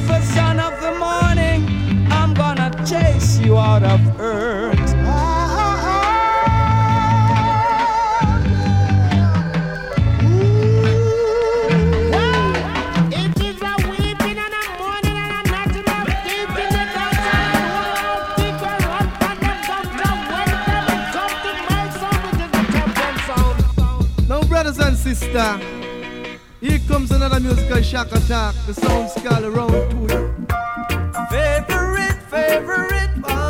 Lucifer, son of the morning, I'm gonna chase you out of earth. Now, comes another musical shock attack. The sound skull around to you. Favorite, favorite one.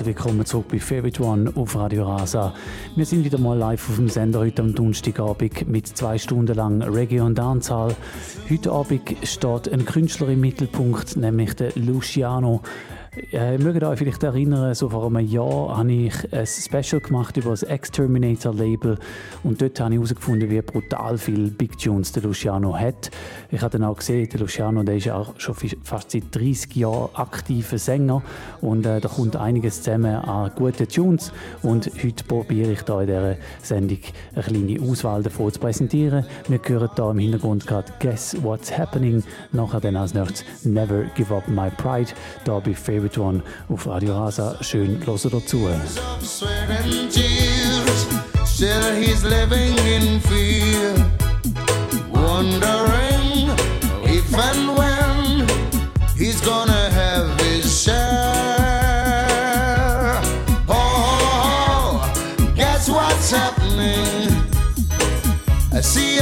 Herzlich willkommen zurück bei Favorite One auf Radio Rasa. Wir sind wieder mal live auf dem Sender heute am Donnerstagabend mit zwei Stunden lang Reggae und Dancehall. Heute Abend steht ein Künstler im Mittelpunkt, nämlich der Luciano. Äh, Ihr mögt euch vielleicht erinnern, so vor einem Jahr habe ich ein Special gemacht über das Exterminator-Label und dort habe ich herausgefunden, wie brutal viele Big Tunes der Luciano hat. Ich habe dann auch gesehen, der Luciano der ist ja auch schon fast seit 30 Jahren aktiver Sänger und äh, da kommt einiges zusammen an guten Tunes und heute probiere ich da in dieser Sendung eine kleine Auswahl davon zu präsentieren. Wir hören da im Hintergrund gerade Guess What's Happening, nachher dann als nächstes Never Give Up My Pride, da bei Favorite One auf Radio Rasa. Schön hören dazu. Still he's living in fear, wondering if and when he's gonna have his share. Oh, guess what's happening? I see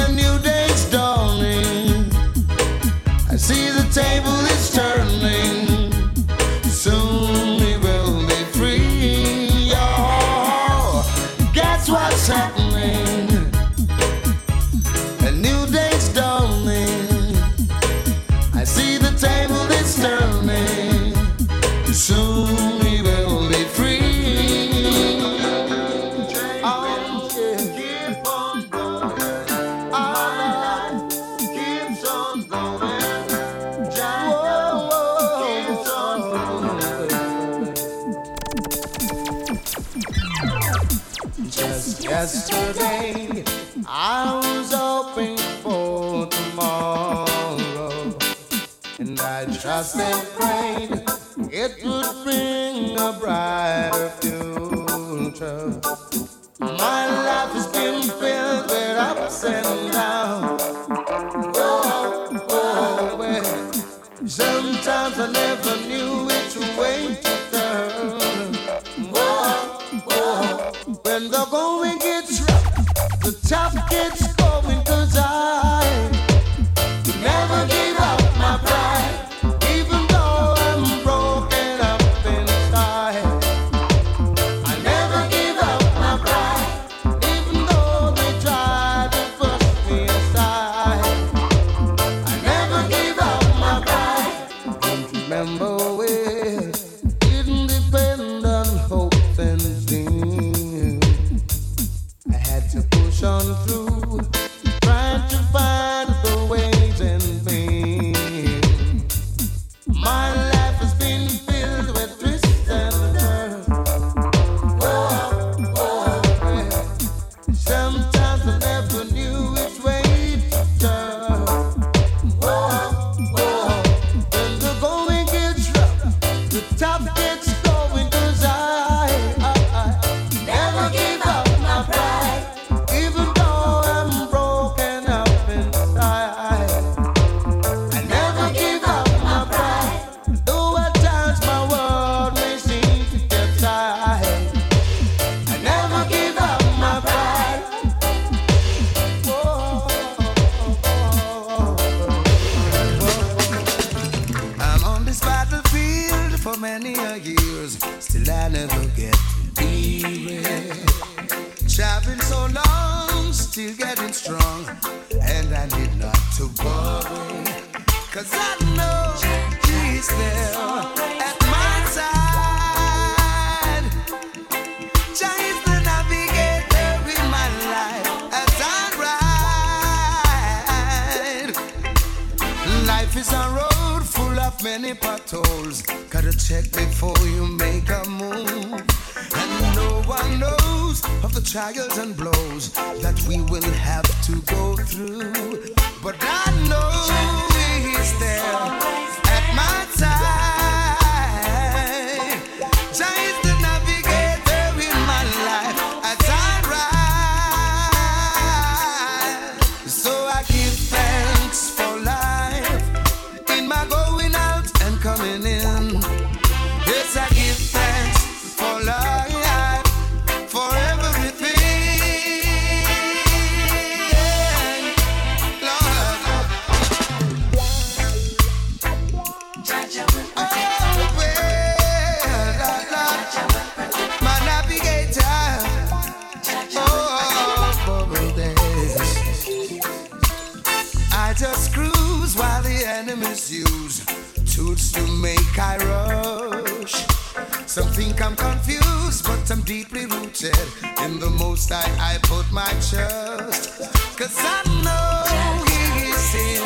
most high I put my trust. Cause I know he is here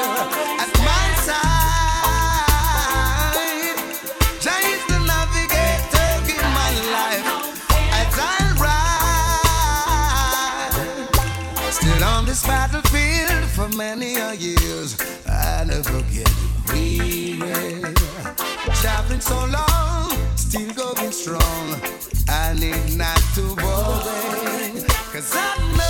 at my side. Jah is the navigator in my life as I ride. Still on this battlefield for many a years. I never get weary. Traveling so long, still going strong. I need not to worry da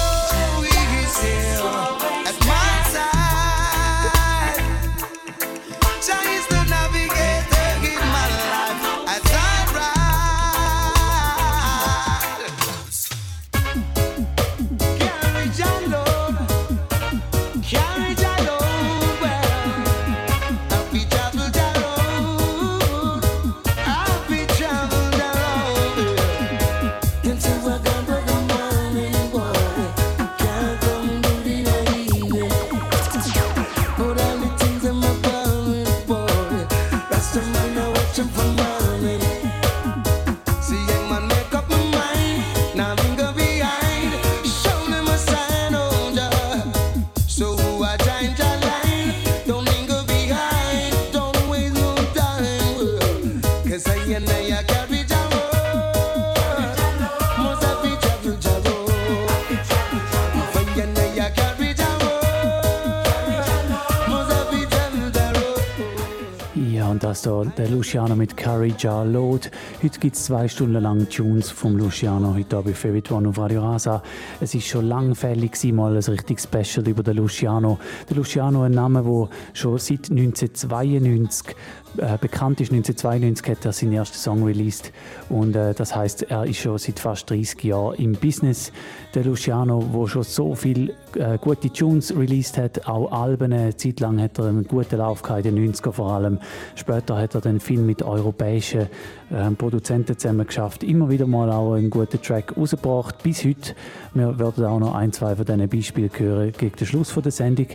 der Luciano mit Carrie Ja Load. Heute gibt es zwei Stunden lang Tunes vom Luciano, heute Abend Favorite One auf Radio Rasa. Es ist schon lang fällig mal ein richtig Special über den Luciano. Der Luciano, ein Name, der schon seit 1992 äh, bekannt ist. 1992 hat er seinen ersten Song released und äh, das heißt, er ist schon seit fast 30 Jahren im Business. Der Luciano, wo schon so viel äh, gute Tunes released hat, auch Alben. Eine Zeit lang hat er einen guten Lauf gehabt, in den 90er vor allem. Später hat er dann viel mit europäischen äh, Produzenten zusammen geschafft. Immer wieder mal auch einen guten Track rausgebracht. Bis heute. Wir werden auch noch ein, zwei von diesen Beispielen hören gegen den Schluss der Sendung.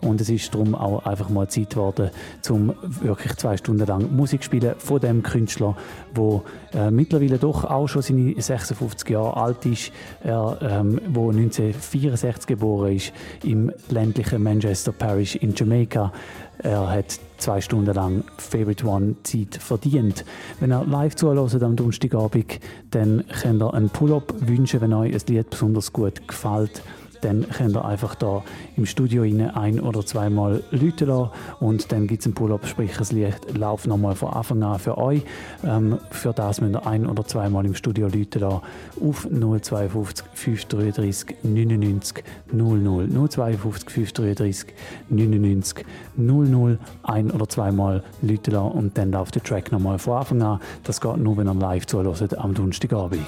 Und es ist darum auch einfach mal Zeit geworden, um wirklich zwei Stunden lang Musik spielen von dem Künstler, wo äh, mittlerweile doch auch schon seine 56 Jahre alt ist, er, ähm, wo 1964 geboren ist im ländlichen Manchester Parish in Jamaica. Er hat zwei Stunden lang Favorite One Zeit verdient. Wenn er live zuhört am Donnerstagabend, dann könnt ihr einen Pull-up wünschen, wenn euch ein Lied besonders gut gefällt dann könnt ihr einfach da im Studio ein- oder zweimal läuten lassen und dann gibt es einen Pull-up, sprich das Licht läuft nochmal von Anfang an für euch. Ähm, für das müsst ihr ein- oder zweimal im Studio läuten lassen auf 052 533 99 00 052 533 99 00 ein- oder zweimal läuten lassen und dann läuft der Track nochmal von Anfang an. Das geht nur, wenn ihr live zuhört am Donnerstagabend.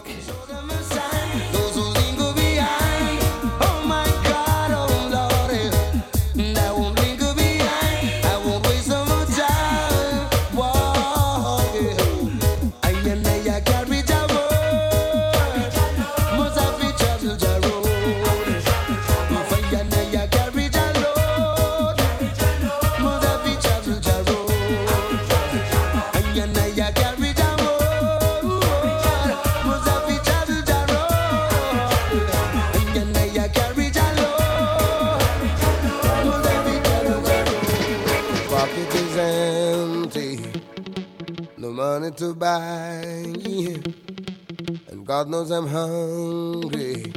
Knows I'm hungry.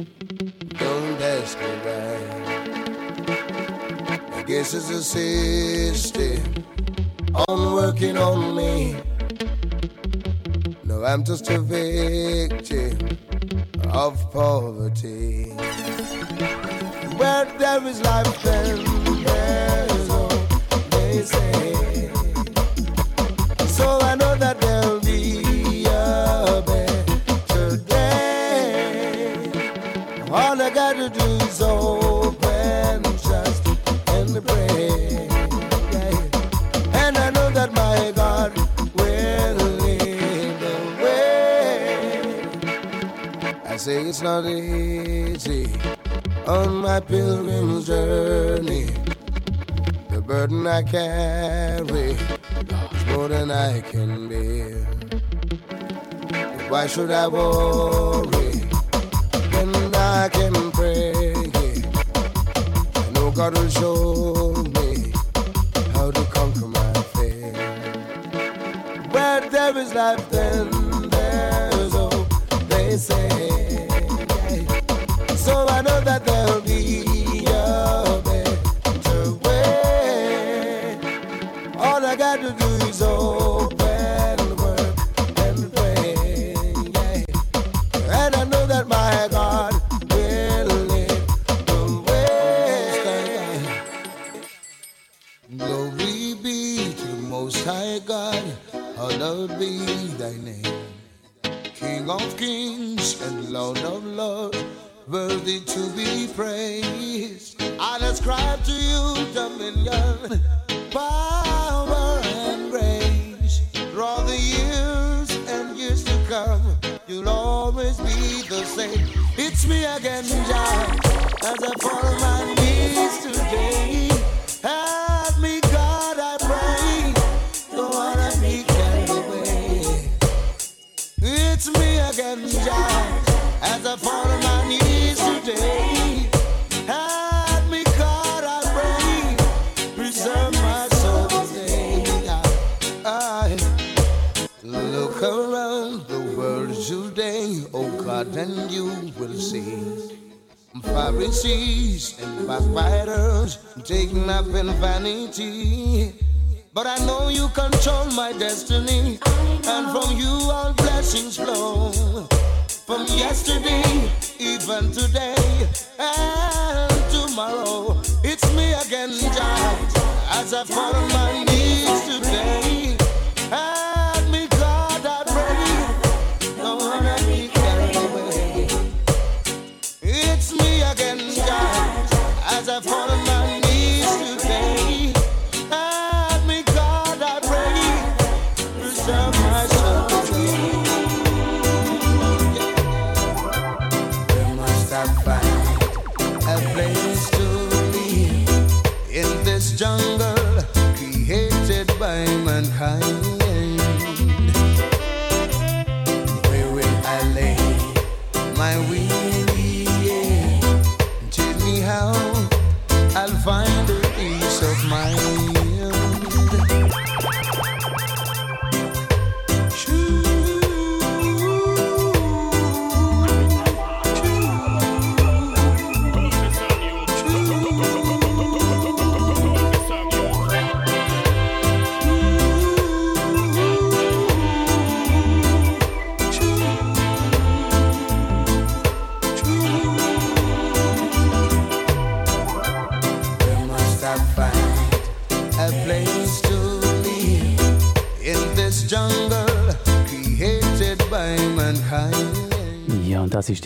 Don't ask me why. I guess it's a system on working on me. No, I'm just a victim of poverty. Where there is life, then on my pilgrim's journey. The burden I carry is more than I can bear. Why should I worry when I can pray? I know God will show me how to conquer my fear. Where there is life, then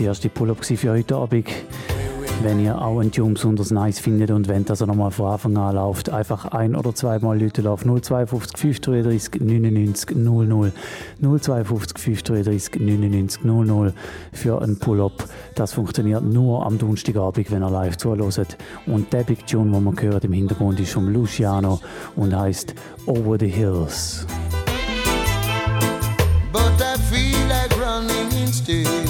der erste Pull-up für heute Abend. Wenn ihr auch einen Tune besonders nice findet und wenn das nochmal von Anfang an läuft, einfach ein- oder zweimal Leute auf 052 533 99 00. 052 533 99 00 für einen Pull-Up. Das funktioniert nur am Donnerstagabend, wenn ihr live zuhört. Und der Big Tune, den man hört im Hintergrund, ist von Luciano und heißt Over the Hills. But I feel like running instead.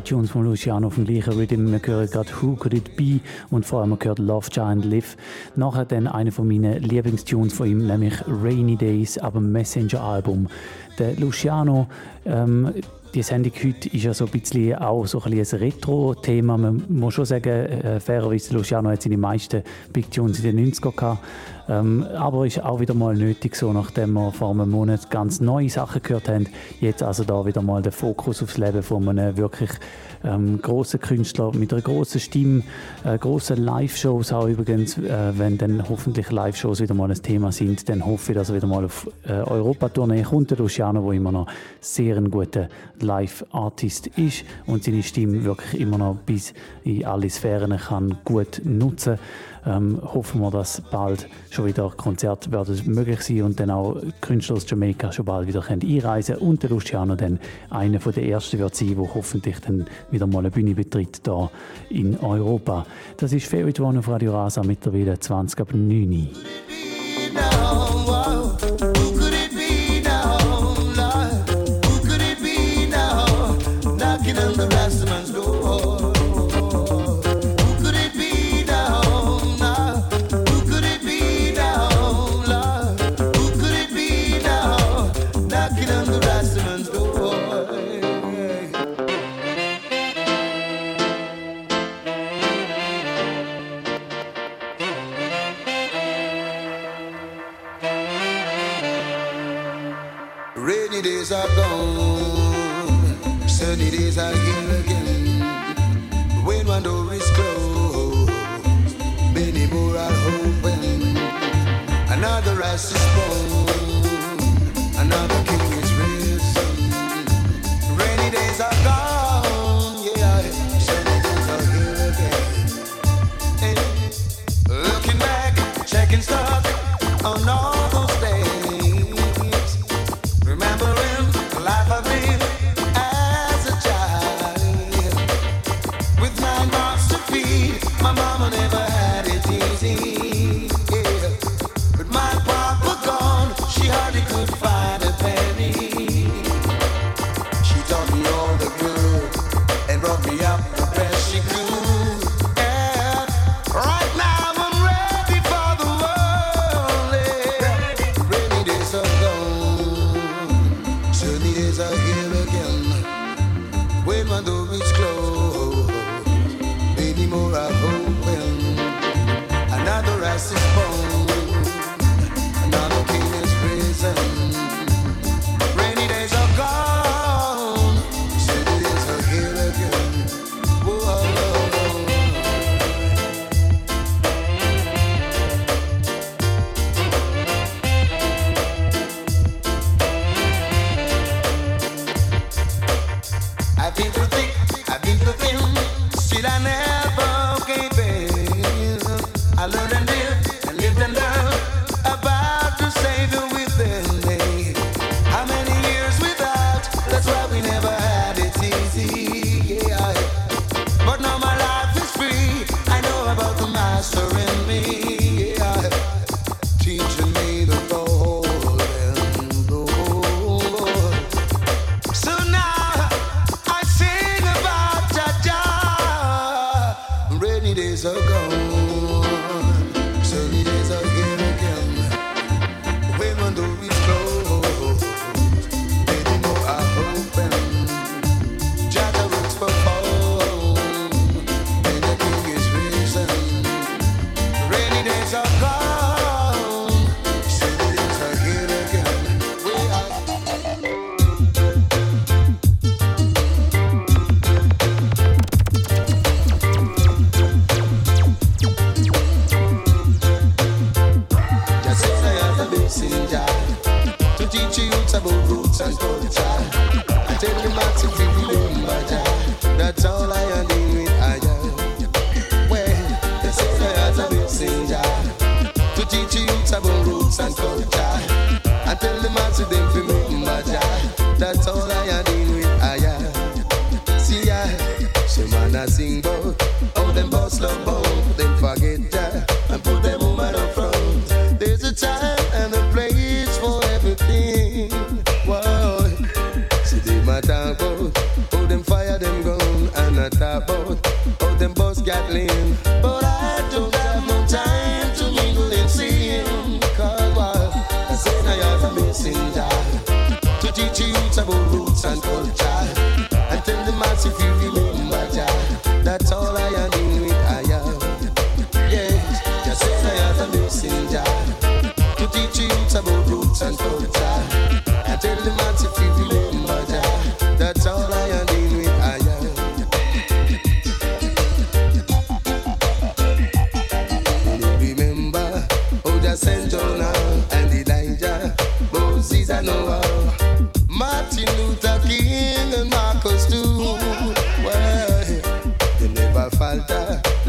Tunes von Luciano dem gleichen Rhythm. Wir hören gerade Who Could It Be und vor allem gehört Love Giant Live. Nachher dann eine von meinen Lieblingstunes von ihm, nämlich Rainy Days ab dem Messenger-Album. Der Luciano ähm, die Sendung heute ist ja so ein bisschen auch so ein, ein Retro-Thema. Man muss schon sagen, äh, fairerweise, Luciano hat seine meisten Big Tunes in den 90 er gehabt. Ähm, aber ist auch wieder mal nötig, so nachdem wir vor einem Monat ganz neue Sachen gehört haben, jetzt also da wieder mal der Fokus aufs Leben von einem wirklich ähm, großer Künstler mit einer großen Stimme, äh, großen Live-Shows auch übrigens, äh, wenn dann hoffentlich Live-Shows wieder mal ein Thema sind, dann hoffe ich, dass er wieder mal auf äh, Europa-Tournee kommt, der Luciano, wo immer noch sehr ein guter Live-Artist ist und seine Stimme wirklich immer noch bis in alle Sphären kann gut nutzen. kann ähm, hoffen wir, dass bald schon wieder Konzerte werden möglich sein und dann auch Künstler aus Jamaika schon bald wieder können einreisen und der Luciano dann einer der ersten wird sein, der hoffentlich dann wieder mal eine Bühne betritt hier in Europa. Das ist Favorite One auf Radio Rasa mittlerweile 20 ab 9 talk about how them fire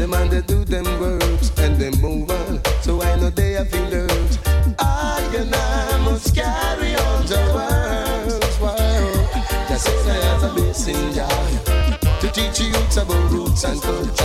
Man and they do them works and they move on. So I know they have been nerves. I and I must carry on the world's world. Just say I have a blessing, God, to teach you about roots and culture.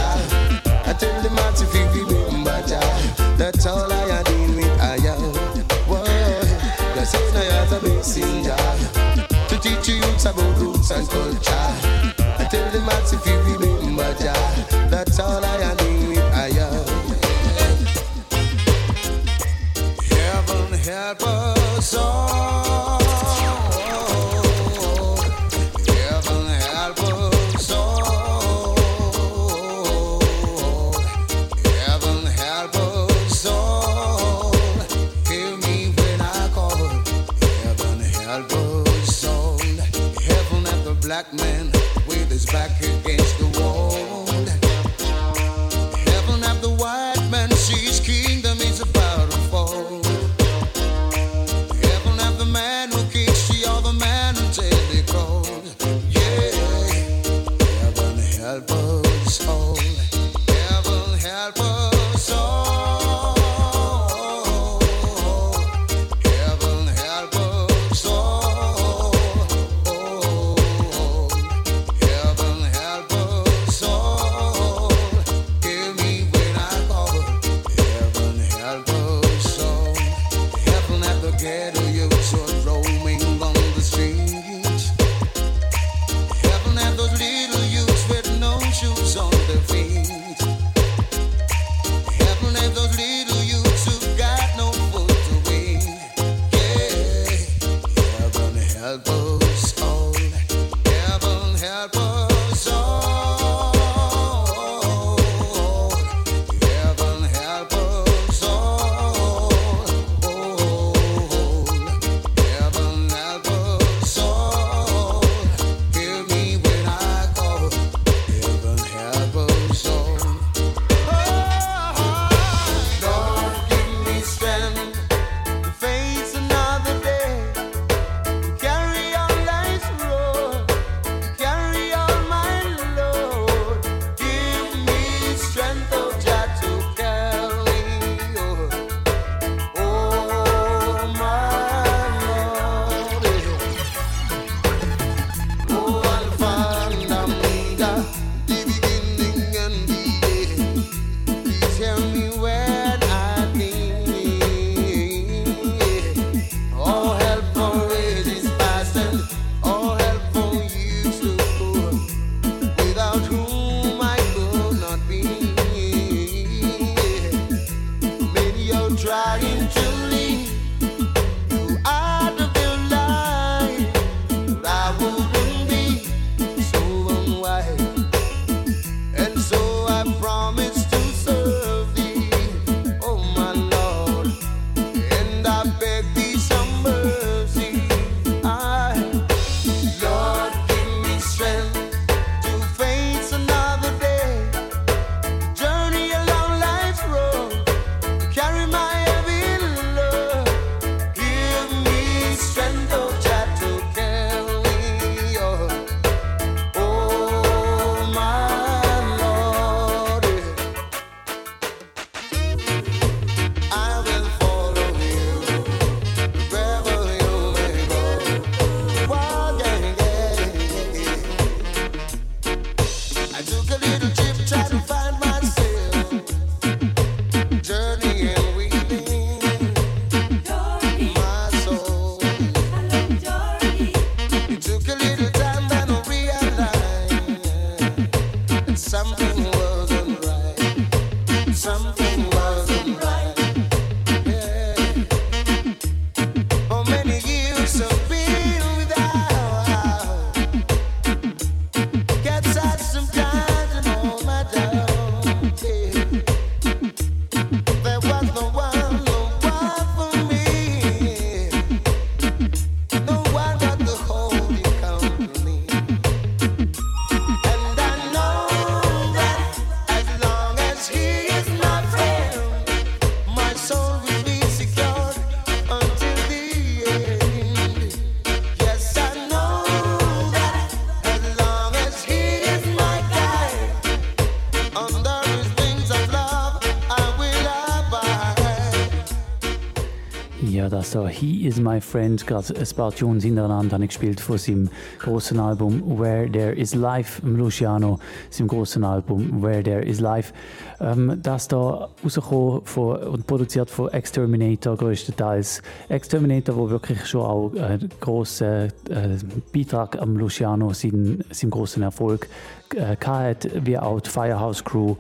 Da He Is My Friend, gerade ein paar Tunes hintereinander habe ich gespielt von seinem großen Album Where There Is Life, Luciano, seinem großen Album Where There Is Life. Ähm, das da rausgekommen und produziert von Exterminator größtenteils. Exterminator, wo wirklich schon auch einen grossen äh, Beitrag am Luciano, seinen, seinem großen Erfolg äh, hat, wie auch die Firehouse Crew.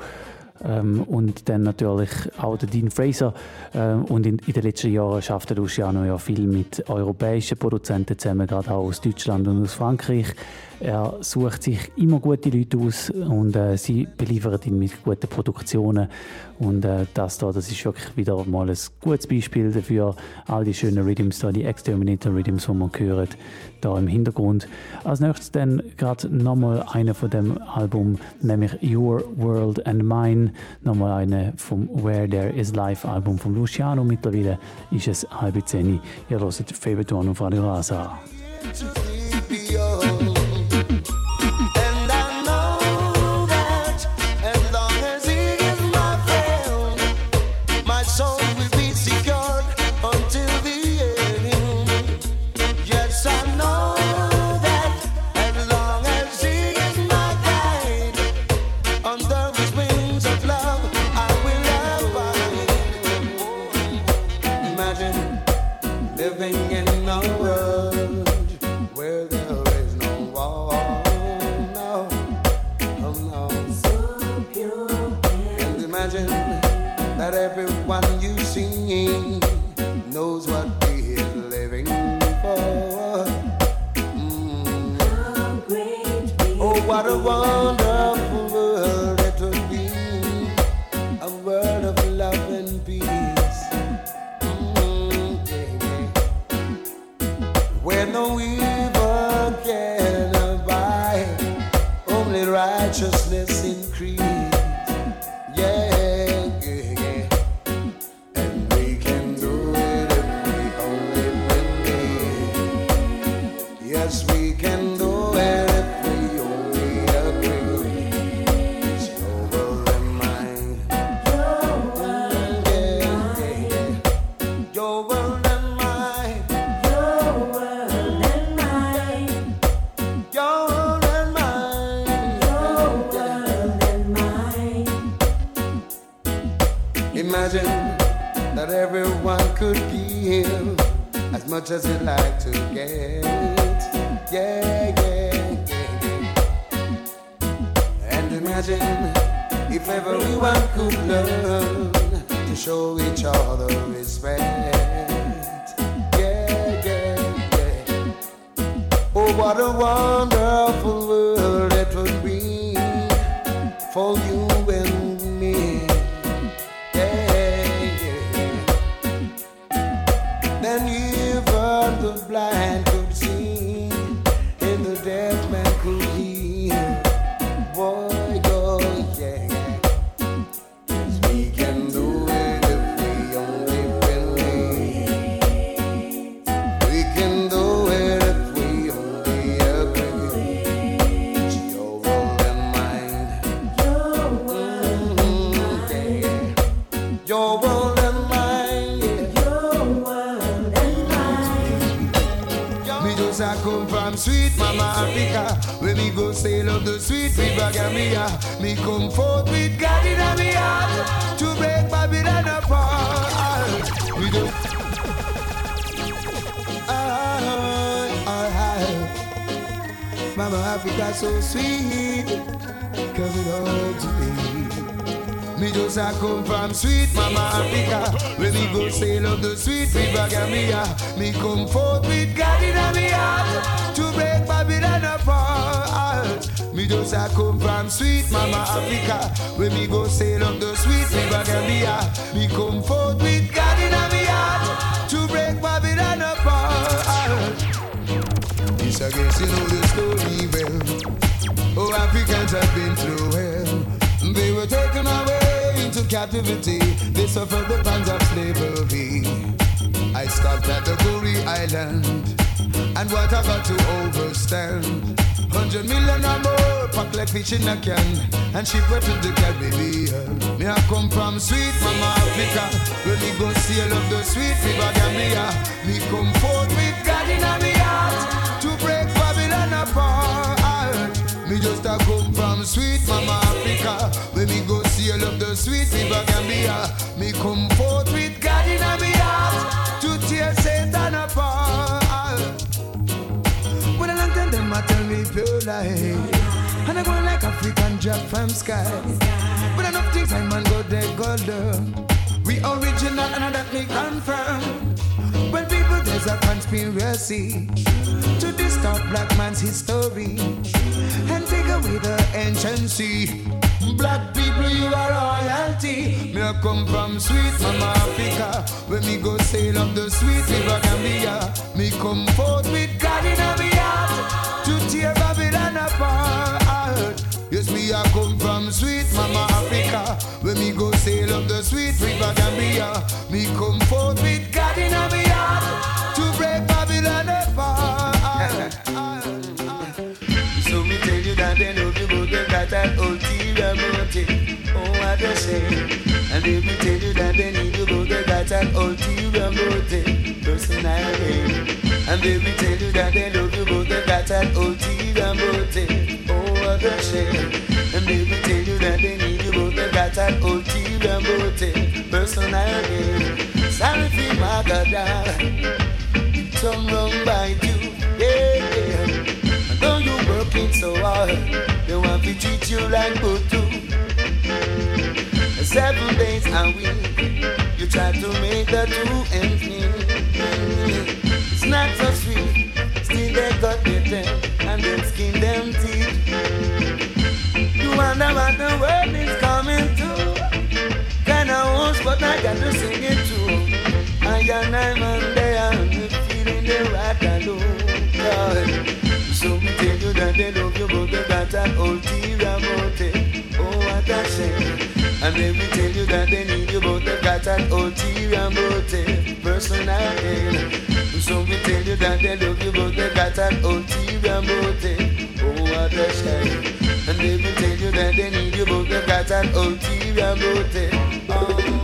Ähm, und dann natürlich auch der Dean Fraser. Ähm, und in, in, den letzten Jahren schafft Luciano ja viel mit europäischen Produzenten zusammen, gerade auch aus Deutschland und aus Frankreich. Er sucht sich immer gute Leute aus und äh, sie beliefern ihn mit guten Produktionen. Und äh, das da, das ist wirklich wieder mal ein gutes Beispiel dafür. All die schönen Rhythms da, die Exterminator Rhythms, die man hört, da im Hintergrund. Als nächstes dann gerade nochmal eine von dem Album, nämlich Your World and Mine. Nochmal eine vom Where There Is Life Album von Luciano. Mittlerweile ist es halb zehn. Ihr hört Favorite One auf Radio Rasa. as it come from sweet mama Africa. When me go sail on the sweet river Gambia, me come forth with God in me heart to break Babylon apart. Me just a come from sweet mama Africa. When me go sail on the sweet river Gambia, me come forth and what I got to overstand. Hundred million or more, pack like fish in a can, and ship her to the Caribbean. Me I come from sweet mama Africa, where me go sail up the sweet river Gambia. Me come forth with God in my heart to break Babylon apart. Me just a come from sweet mama Africa, where me go sail up the sweet river Gambia. Me come forth with God in my heart to tear Satan apart. When I long time them a tell me pure life, and I go like African drop from sky. But enough things I man go there golden. We original and that me confirm. When people there's a conspiracy to distort black man's history and take away the anciency. Black people, you are royalty. Me I come from sweet mama Africa, When me go sail up the sweet river Gambia. Me come forth with God in me heart to tear Babylon apart. Yes, me I come from sweet mama Africa, When me go sail up the sweet river Gambia. Me come forth with God in me heart they that ulterior motive. Personality. And if me tell you that they love you, but they got that ulterior motive. Oh, a shame. And if me tell you that they need you, but they got that ulterior motive. Personality. Sorry for my God. Uh, some wrong by you. Yeah, yeah. And though you working so hard, they want to treat you like Butu. Seven days a week, you try to make the two ends meet. It's not so sweet, still they got their and then skin them teeth. You wonder what the world is coming to. Kinda host, but I got to sing it too. I and I man there, I'm feeling the right alone. So me tell you that they love you, but they got an ulterior motive. Oh, what a shame. And let me tell you that they need you, but they got an ulterior motive. Personal. So me tell you that they love you, but they got an ulterior motive. Oh, what a shame. And let me tell you that they need you, but they got an ulterior motive. Oh,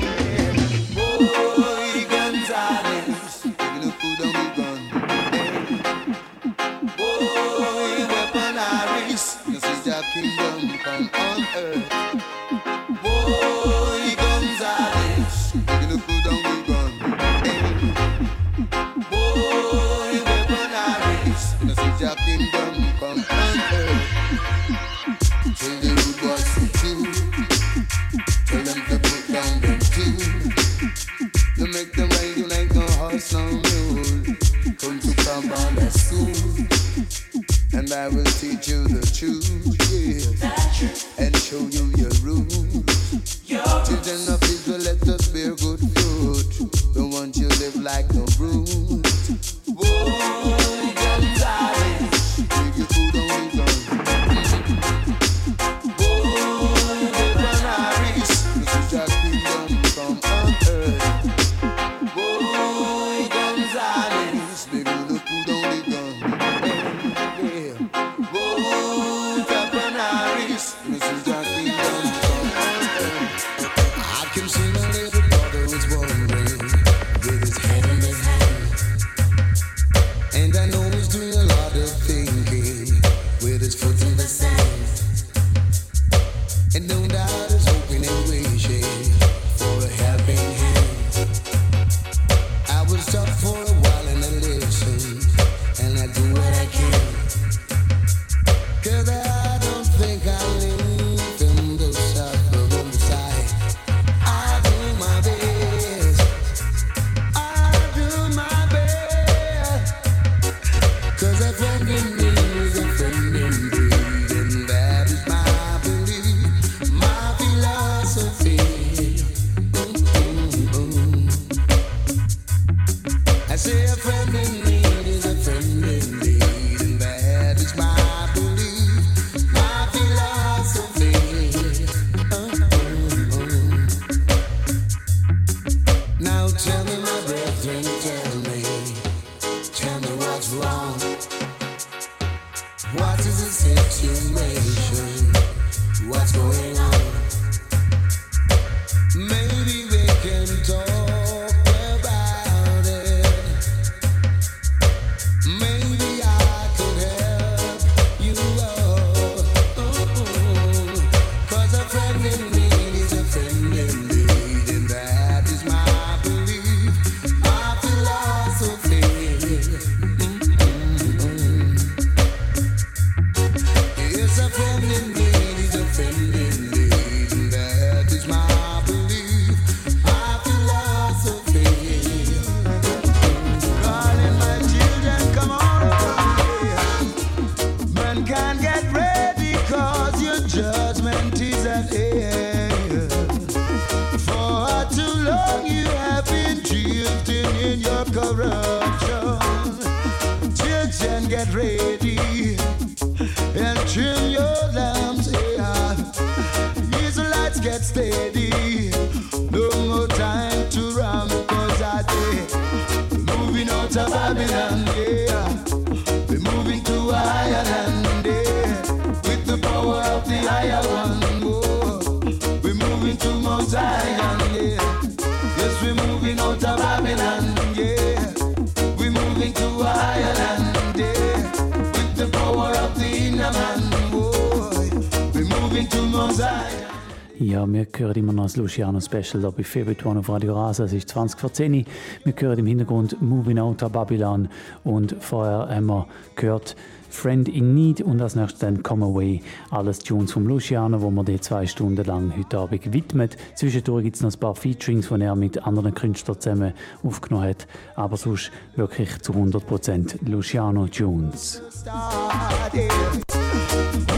Luciano Special da bei One auf Radio Rasa. Es ist 20 vor 10 Wir hören im Hintergrund Moving Out of Babylon und vorher haben wir gehört Friend in Need und als nächstes dann Come Away. Alles Tunes vom Luciano, wo wir die zwei Stunden lang heute Abend widmet. Zwischendurch gibt es noch ein paar Featurings, die er mit anderen Künstlern zusammen aufgenommen hat. Aber sonst wirklich zu 100% Luciano Tunes.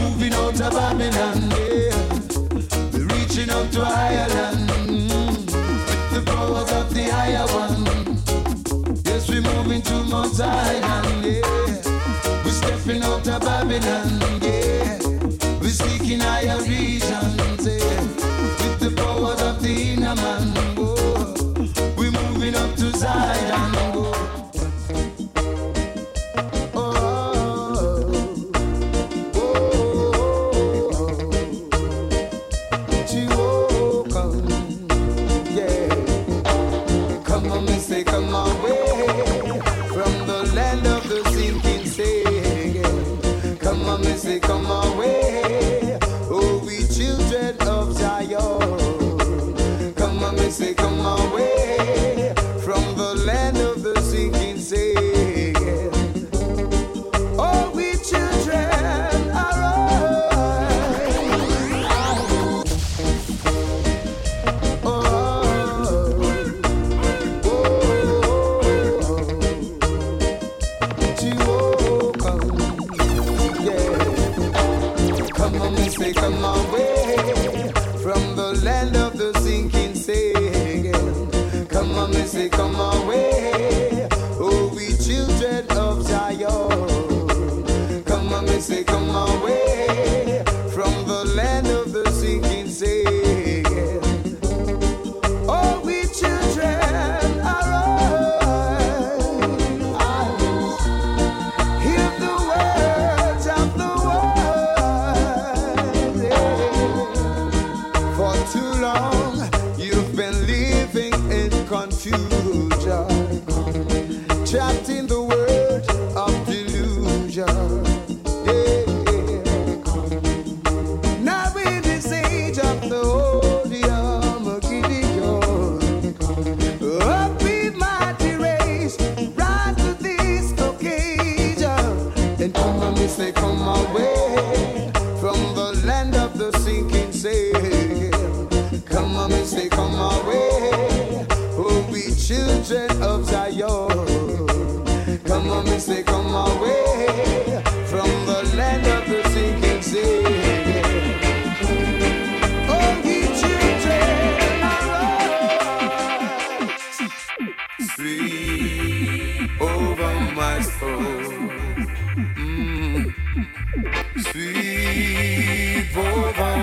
Moving out of Babylon. Reaching up to Ireland with mm-hmm. the powers of the higher one. Yes, we're moving to Mount Zion, long you've been living in confusion.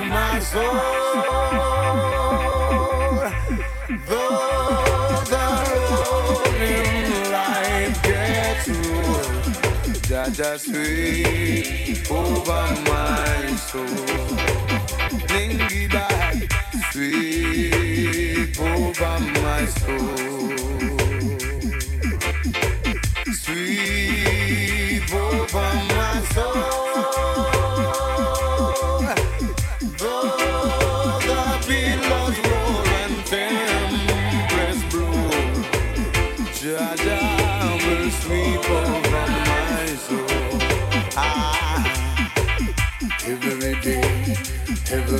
my soul. Though the road in life gets rough, Jaja sweep over my soul. Bring Lingy back, sweep over my soul. Sweep over my soul.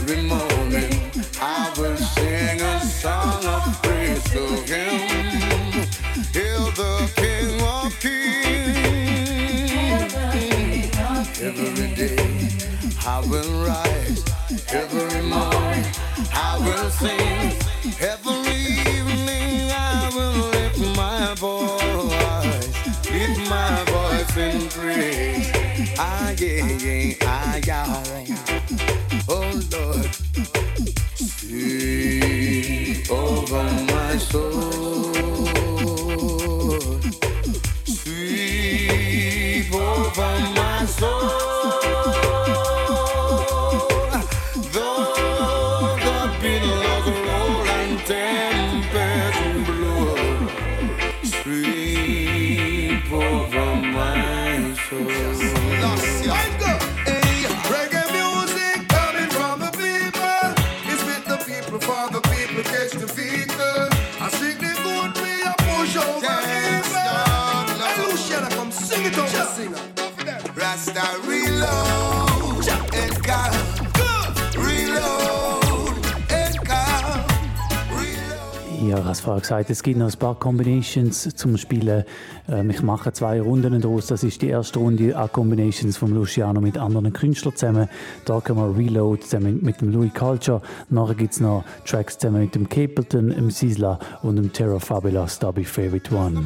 every morning I will sing a song of praise to him. Hail the King of Kings. Every day I will rise. Every morning I will sing. Every evening I will lift my voice. Lift my voice in praise. I, yeah, yeah, I, yeah. Vorher gesagt, es gibt noch ein paar Combinations zum Spielen. Ähm, ich mache zwei Runden daraus. Das ist die erste Runde an Combinations von Luciano mit anderen Künstlern zusammen. Da können wir Reload zusammen mit dem Louis Culture. Nachher gibt es noch Tracks zusammen mit dem Capleton, dem Sizzla und dem Terror Fabulous, da bei Favorite One.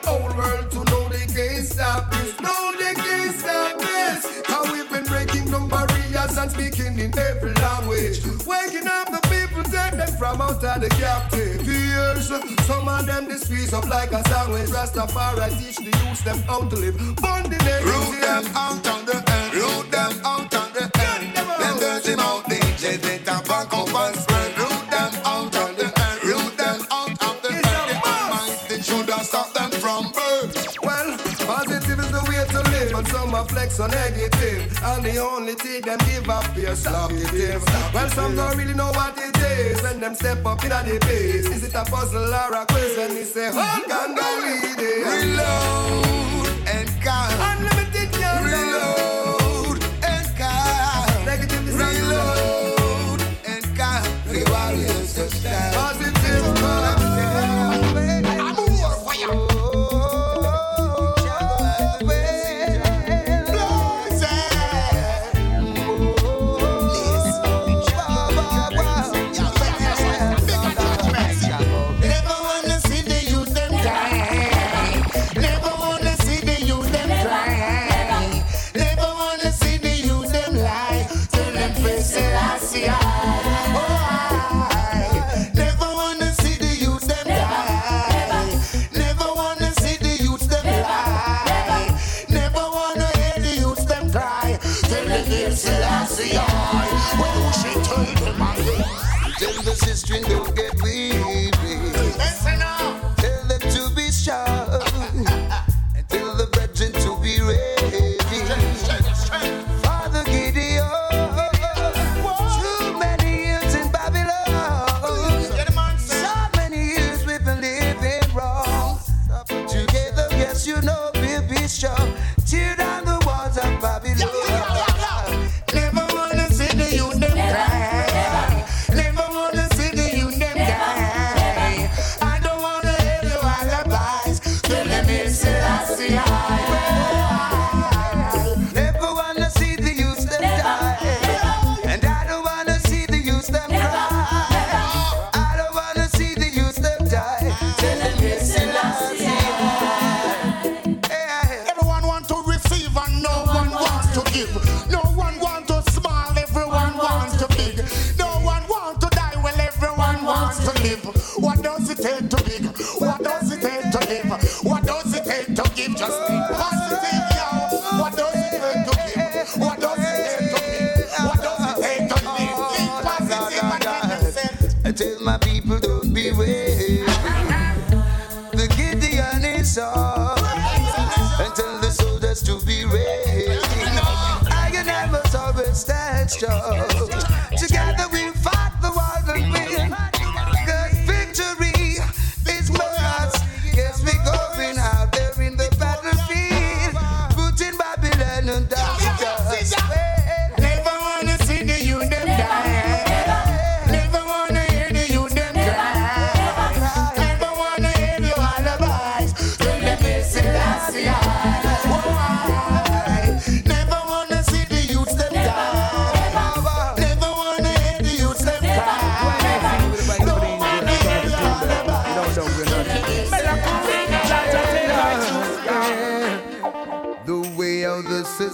and speaking in every language. Waking up the people, take them from out of the captive years. Some of them they squeeze up like a sandwich. Rastafari teach the youth them how to live. Bonding Root them out on the earth. Root them out on the earth. Them dirty mouth, they just back up and and negative. And the only thing them give up is talkative. Well, some don't really know what it is when them step up in the base. Is it a puzzle or a quiz when they say, hold on, go lead it? Reload and count. Unlimited, yeah. Reload and count. Negative is reload. Positive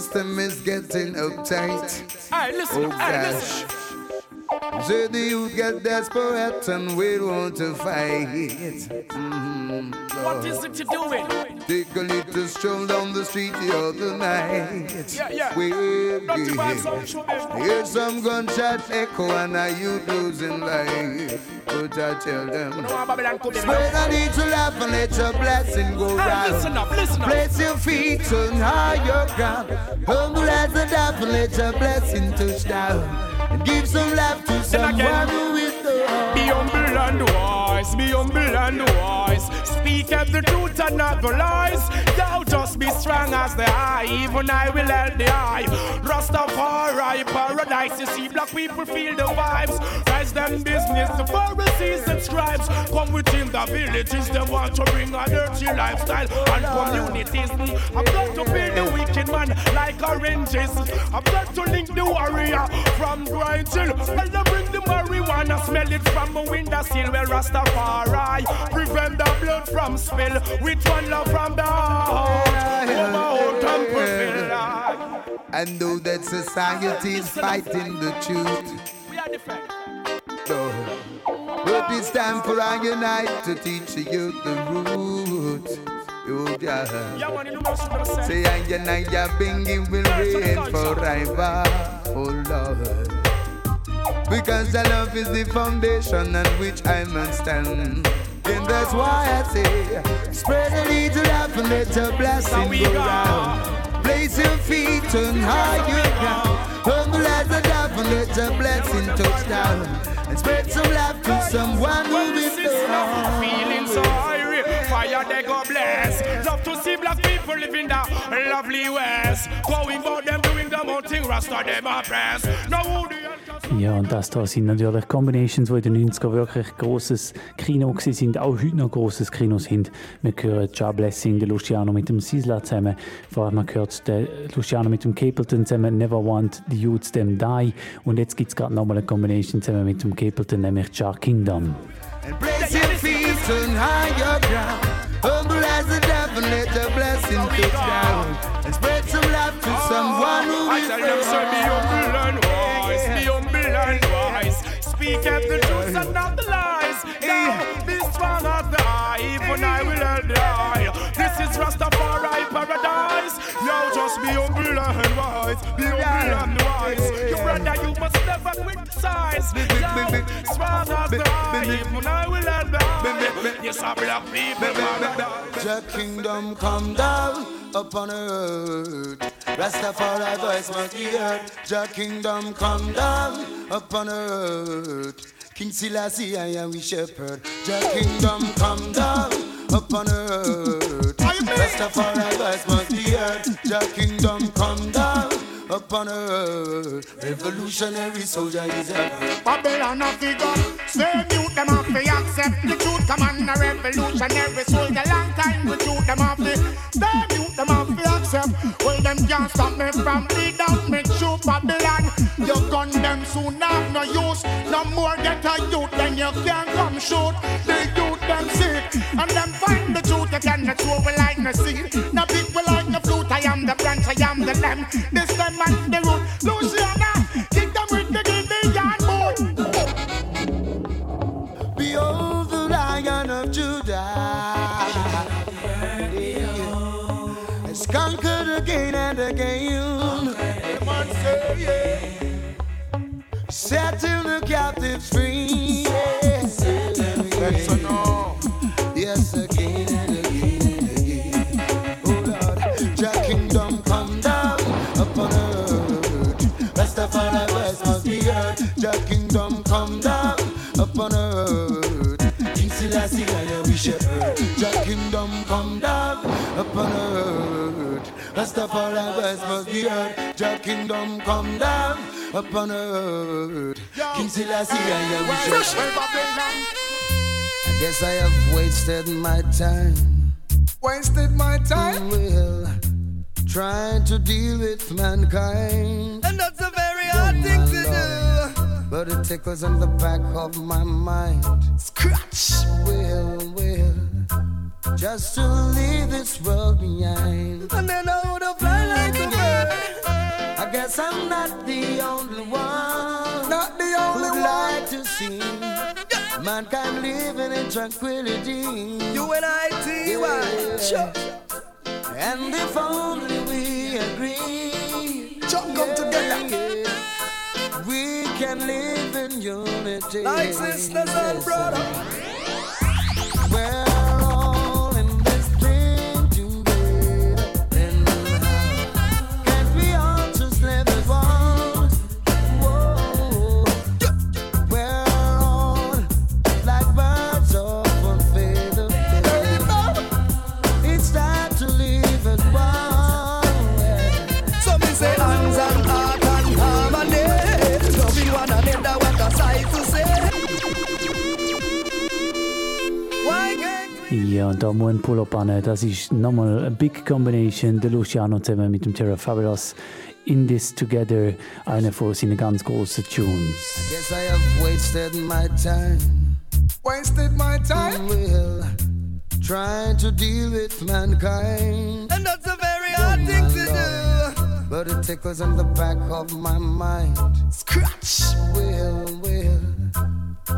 system is getting uptight. Alright, listen, Oh alright, listen. So the youth get desperate and we want to fight. Mhm, What is it you're doing? Take a little stroll down the street the other night. Yeah, yeah. Well, Not to buy some yeah. show, baby. Hear some gunshots echo and a youth losing life. But I tell them, No one Babylon come in. spread a little laugh and let your blessing go Hey, listen round. up, listen up. Place your feet on higher ground. Humble as a dove and let your blessing touch down. And give some love to someone who is the Be humble and wise, be humble and wise. Speak of the truth and not the lies. Thou just be strong as the eye, even I will help the eye. Rastafari, paradise, you see black people feel the vibes. Rise them business, the Pharisees and scribes. Come within the villages, they want to bring a dirty lifestyle and communities. I'm got to build the wicked man like oranges. I'm got to link the warrior from grinding. And I bring the marijuana, smell it from a window sill. Well, Rastafari, prevent the blood from spill. With one love from the heart. My whole temple fill. And know that society is fighting the truth. We are different. No. But it's time for I unite to teach the youth the root. Oh, Yeah, yeah. man, you know what I'm saying? Say I unite your binging will reign forever. Oh, Lord. Because the love is the foundation on which I must stand. And that's why I say, spread a little love and let your blessing go round. Place your feet on high, higher ground. Humble as a dove and let your blessing touch down. And spread some love to someone who is love, feeling so there. Fire they go bless. Love to see black people living the lovely west. Going about them doing the own thing, Rasta them oppress. Now who Ja, und das da sind natürlich Combinations, die in den 90er wirklich grosses Kino sind, auch heute noch grosses Kino sind. Wir hören Ja Blessing, der Luciano mit dem Sisla zusammen. Vorher man gehört den Luciano mit dem Capleton zusammen, Never Want the Youths Them Die. Und jetzt gibt es gerade nochmal eine Combination zusammen mit dem Capleton, nämlich Ja Kingdom. And place your feet on higher ground. Humble as a dove and let your blessing touch down. And spread some love to oh, someone who I is tell them, be humble and wise, be humble and wise. Speak of the truth and not the lies. Now, be strong as the eye, even I will the. This is Rastafari paradise. Now just be humble and wise, be humble and wise. Your brother, you must never criticize. Now, strong as the even I will eye. Yes, I black people. Your kingdom come down upon earth. Rastafari voice must be heard. Your kingdom come down upon earth. King Selassie, I am we shepherd. Your kingdom come down upon earth. Rastafari voice must be heard. Your kingdom come down upon earth. Revolutionary soldier is ever. Babylon a figure. Same youth them have to accept the truth. Come on, a revolutionary soldier. Long time the truth them have to. Same youth them have to accept. Well, them can't stop me from lead out me true Babylon. Them soon have no use. No more get a youth, then you can't come shoot. The youth them sick, and them find the truth. You cannot throw away like no seed. No people like no flute. I am the branch, I am the lamb. This them and the root. Luciano, kick them with the Gideon boot. Behold the Lion of Judah has conquered again and again setting the captives free. Yes, yes, yes, again and again and again. Oh kingdom come down upon earth. Rastafari voice must be heard. Your kingdom come earth. King kingdom come down upon earth. Rastafari voice must be heard. Your kingdom come down upon earth. King Selassie, I wish you. I guess I have wasted my time. Wasted my time. Well, trying to deal with mankind. And that's a very hard oh, thing to do. But it tickles in the back of my mind. Scratch. Well, well, just to leave this world behind. And then I would have fly like a bird. I guess I'm not the only one. Not the only who'd one. like to see mankind living in tranquility. You and I, T.Y. Sure. And if only we agree, Jump come together. yeah, we can live in unity. Like sisters and brothers. We're can't we? Ja, und da muss ein Pull-Up an. Das ist nochmal eine Big Combination. Der Luciano zusammen mit dem Terror Fabulous. In This Together, einer von seinen ganz großen Tunes. Guess I have wasted my time. Wasted my time. Well, trying to deal with mankind. And that's a very hard thing to do. But it tickles in the back of my mind. Scratch. Well, well,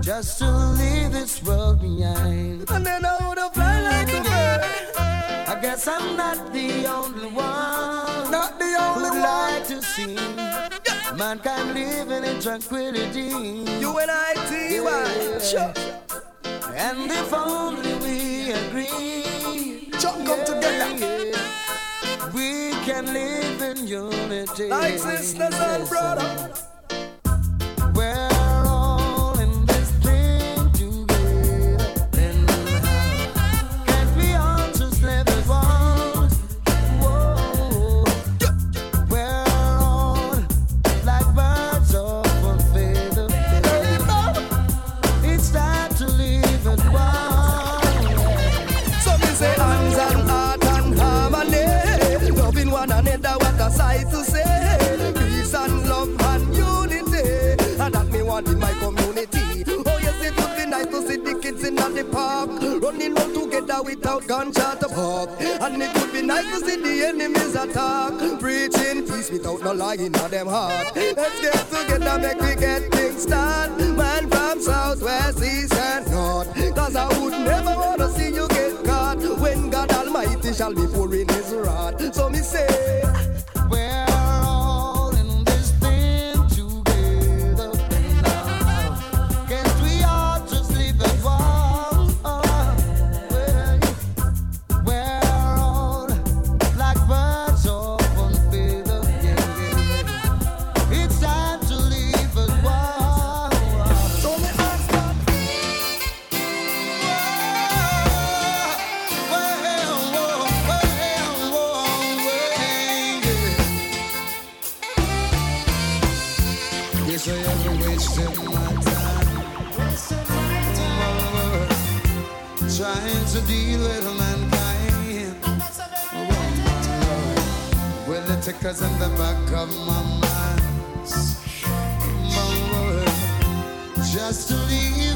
just to leave this world behind. And then I would have fly like a bird. I guess I'm not the only one. Not the only who'd like to see mankind living in tranquility. You and I, T.Y. Sure. And if only we agree, Jump come together. yeah, we can live in unity. Like sisters and brothers. Running all together without gunshot apart. And it would be nice to see the enemies attack. Preaching peace without no lying in them heart. Let's get together, make we get things done. Man from south, west, east and north. Cause I would never wanna see you get caught. When God Almighty shall be pouring his wrath. So me say, We're Tickers in the back of my mind. Just to leave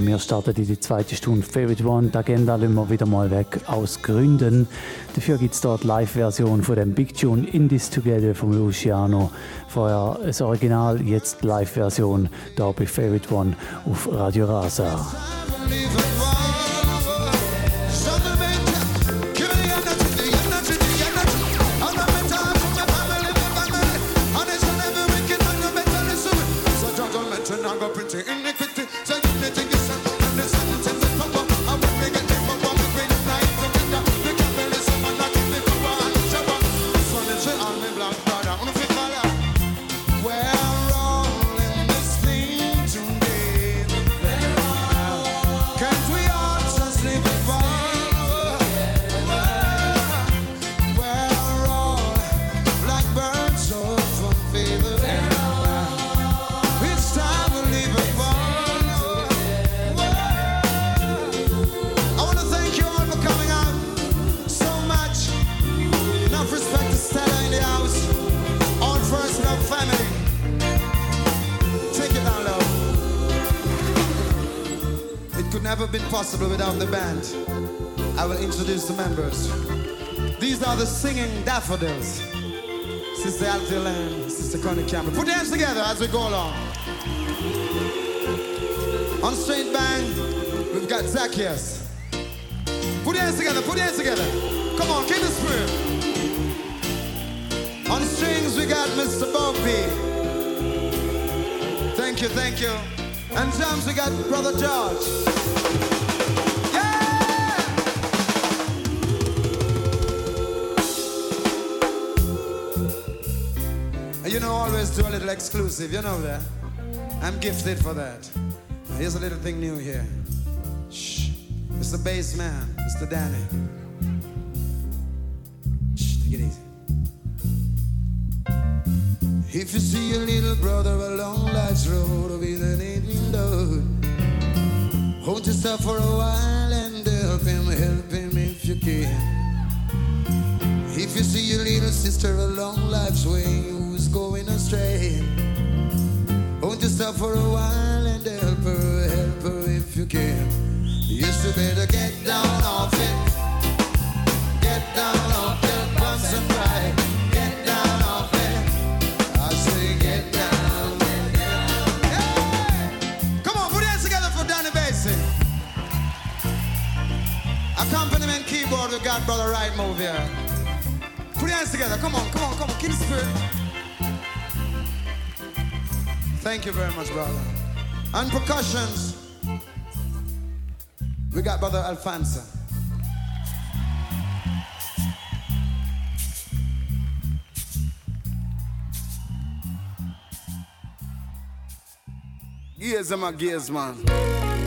Ja, wir starten in die zweite Stunde Favorite One. Die Agenda lassen wir wieder mal weg aus Gründen. Dafür gibt es dort Live-Version von dem Big Tune In This Together von Luciano. Vorher das Original, jetzt Live-Version da bei Favorite One auf Radio Rasa. Sister Connie Campbell. Put your hands together as we go along. On straight bang, we've got Zacchaeus. Put your hands together, put your hands together. Come on, keep the spirit. On strings, we got Mr. Bobby. Thank you, thank you. And drums, we got Brother George. Know, do a little exclusive, you know that. I'm gifted for that. Now, here's a little thing new here. Shh. It's the bass man, Mr. Danny. Shh, take it easy. If you see your little brother along life's road with an aching load, hold you stop for a while and help him, help him if you can. If you see your little sister along life's way going astray, won't you stop for a while and help her, help her if you can. Yes, You better get down off it, get down off your bumps and ride, get down off it. I say get down! Come on, put hands together for Danny Basie. Accompaniment keyboard, we got Brother Right Move here. Put your hands together. Come on, come on, come on. Keep the spirit. Thank you very much, brother. And percussions, we got Brother Alfonso. Gears, I'm a gears man.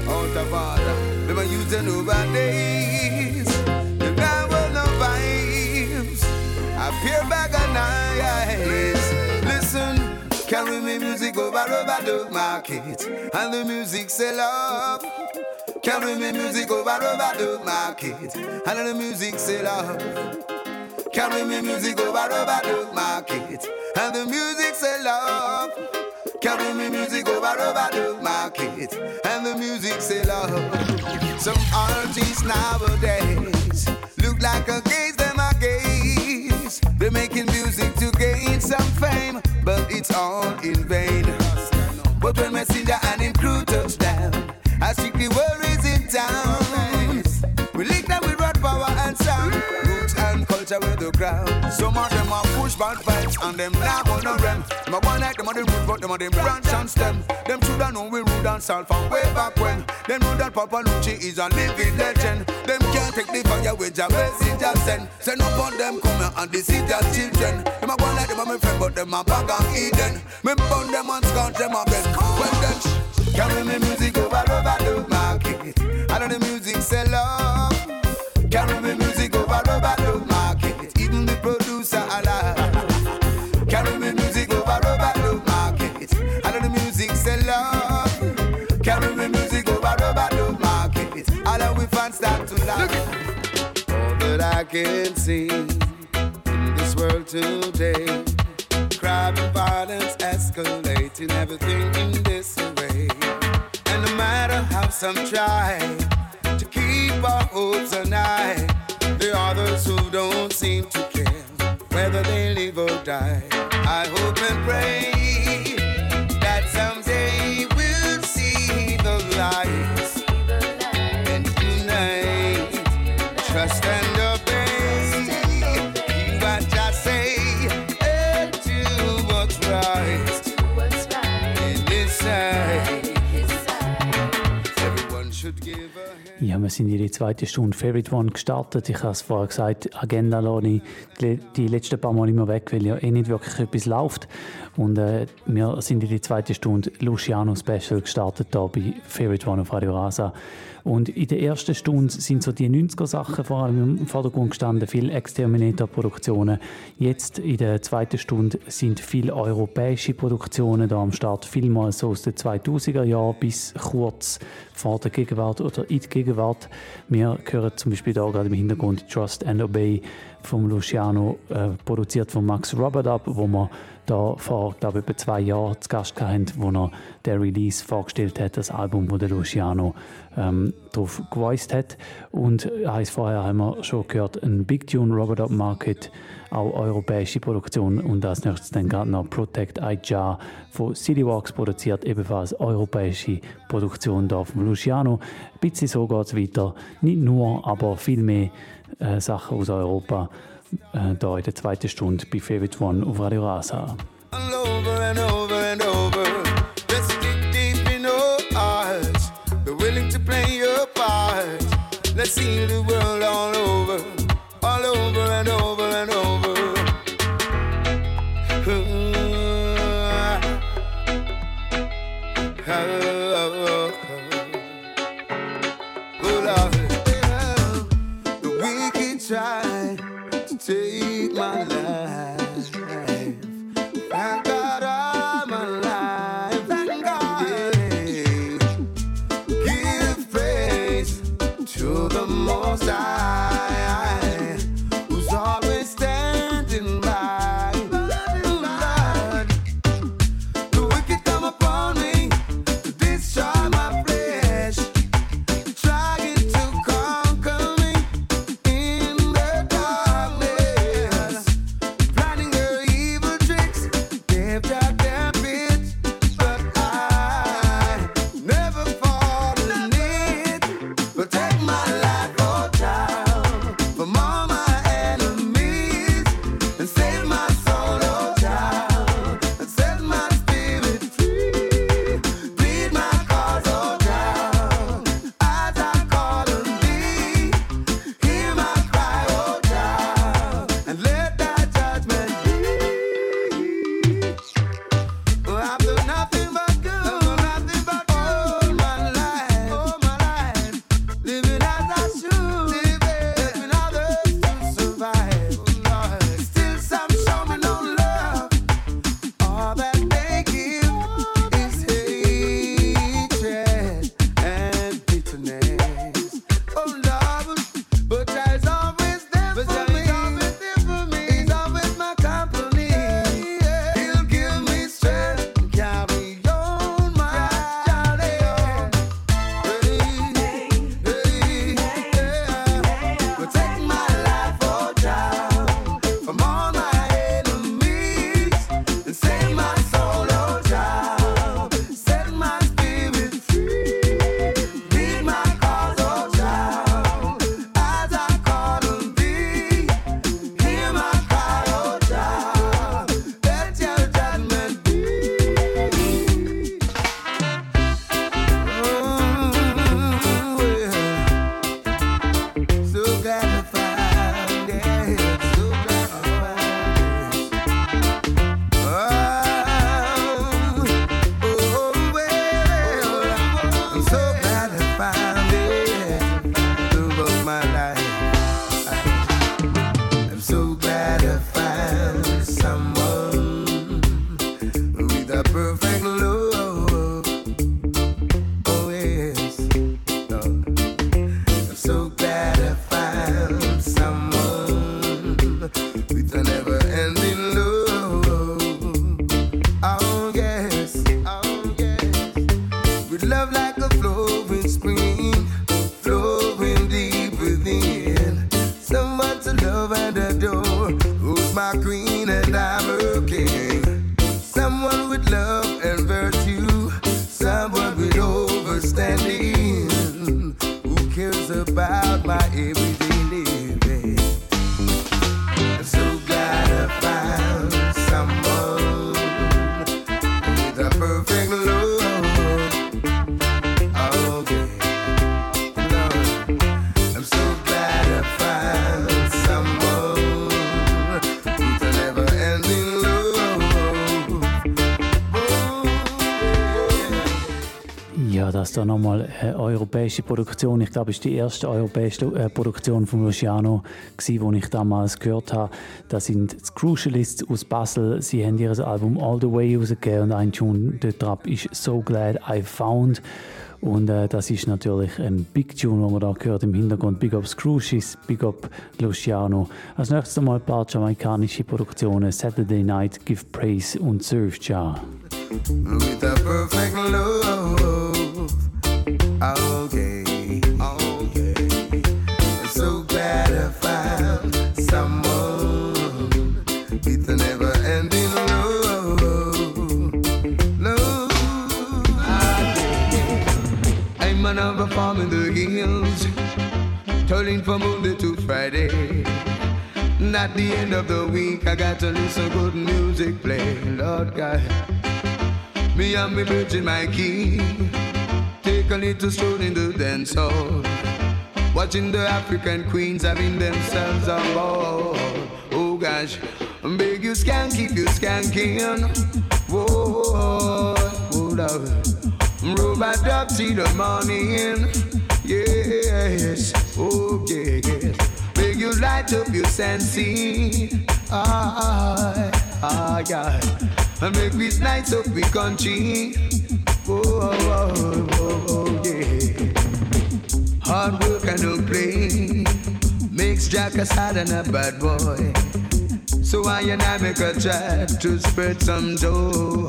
Out of order. Them a use the nowadays. The guy will no vibes. A pure bag of knives. Listen, carry me music over over the market. And the music sell up. Carry me music over over the market. And the music sell up. Carry me music over over the market. And the music sell up. Carry me music over over the market and the music sell out. Some artists nowadays look like a gaze, them. They're making music to gain some fame, it's all in vain. But when Messenger and him crew touch down, I strictly worries in town. We link them with road power and sound, roots and culture with the ground. Some of them are push bad vibes and them now gonna rem. Them a one like them on them root, but them on them branch and stem. Them shoulda know we rude and salt from way back when. Them know that Papa Lucci is a living legend. Them can't take the fire with a message I send. Send up on them come and deceive their children. Them a one like them on my friend, but them a bag and Eden. Me burn them and scorch them a bed. When them carry me music over over the market. I know the music sell up. Carry me music over over the market. Even the producer alive. I can see in this world today. Crime and violence escalating, everything in disarray. And no matter how some try to keep our hopes alive, there are those who don't seem to care whether they live or die. Ja, wir sind in die zweite Stunde Favorite One gestartet. Ich habe es vorher gesagt, Agenda lasse ich die, die letzten paar Mal immer weg, weil ja eh nicht wirklich etwas läuft. Und äh, wir sind in die zweite Stunde Luciano Special gestartet hier bei Favorite One auf Radio Rasa. Und in der ersten Stunde sind so die 90er-Sachen vor allem im Vordergrund gestanden, viele Exterminator-Produktionen. Jetzt in der zweiten Stunde sind viele europäische Produktionen da am Start, vielmals so aus den 2000er Jahren bis kurz vor der Gegenwart oder in der Gegenwart. Wir hören zum Beispiel da gerade im Hintergrund Trust and Obey vom Luciano, äh, produziert von Max Robert wo man da vor, glaube ich, etwa zwei Jahren zu Gast gehabt, wo er der Release vorgestellt hat, das Album, wo der Luciano ähm, drauf geweist hat. Und eins vorher haben wir schon gehört, ein Big Tune, Robert Up Market, auch europäische Produktion und als nächstes dann gerade noch Protect Aja von Cityworks produziert, ebenfalls europäische Produktion da von Luciano. Ein bisschen so geht es weiter, nicht nur, aber viel mehr äh, Sachen aus Europa äh, da in der zweiten Stunde bei Favorite One auf Radio Rasa. Let's see the world nochmal eine europäische Produktion. Ich glaube, es ist die erste europäische äh, Produktion von Luciano, die ich damals gehört habe. Das sind die Crucialists aus Basel. Sie haben ihr Album All the Way rausgegeben und ein Tune dort drauf ist So Glad I Found. Und äh, das ist natürlich ein Big Tune, den man da gehört im Hintergrund. Big Up Scrooges, Big Up Luciano. Als nächstes mal ein paar jamaikanische Produktionen. Saturday Night, Give Praise und Surf Jar. With a perfect love, okay. Okay. I'm so glad I found someone. It's a never ending love. Love. I'm an over farm in the hills, toiling from Monday to Friday. At the end of the week, I got to listen good music play. Lord God, me me virgin my key, a little stroll in the dance hall, watching the African queens having themselves a ball. Oh gosh, beg you skank, keep you skanking. Whoa, hold up. Robot dub till the morning. Yes, oh yes. Make you light up your sensing. Ah, ah, yeah. And make we light up we country. Oh, oh, oh, oh, oh, yeah. Hard work and no play makes Jack a sad and a bad boy. So I and I make a try to spread some joy.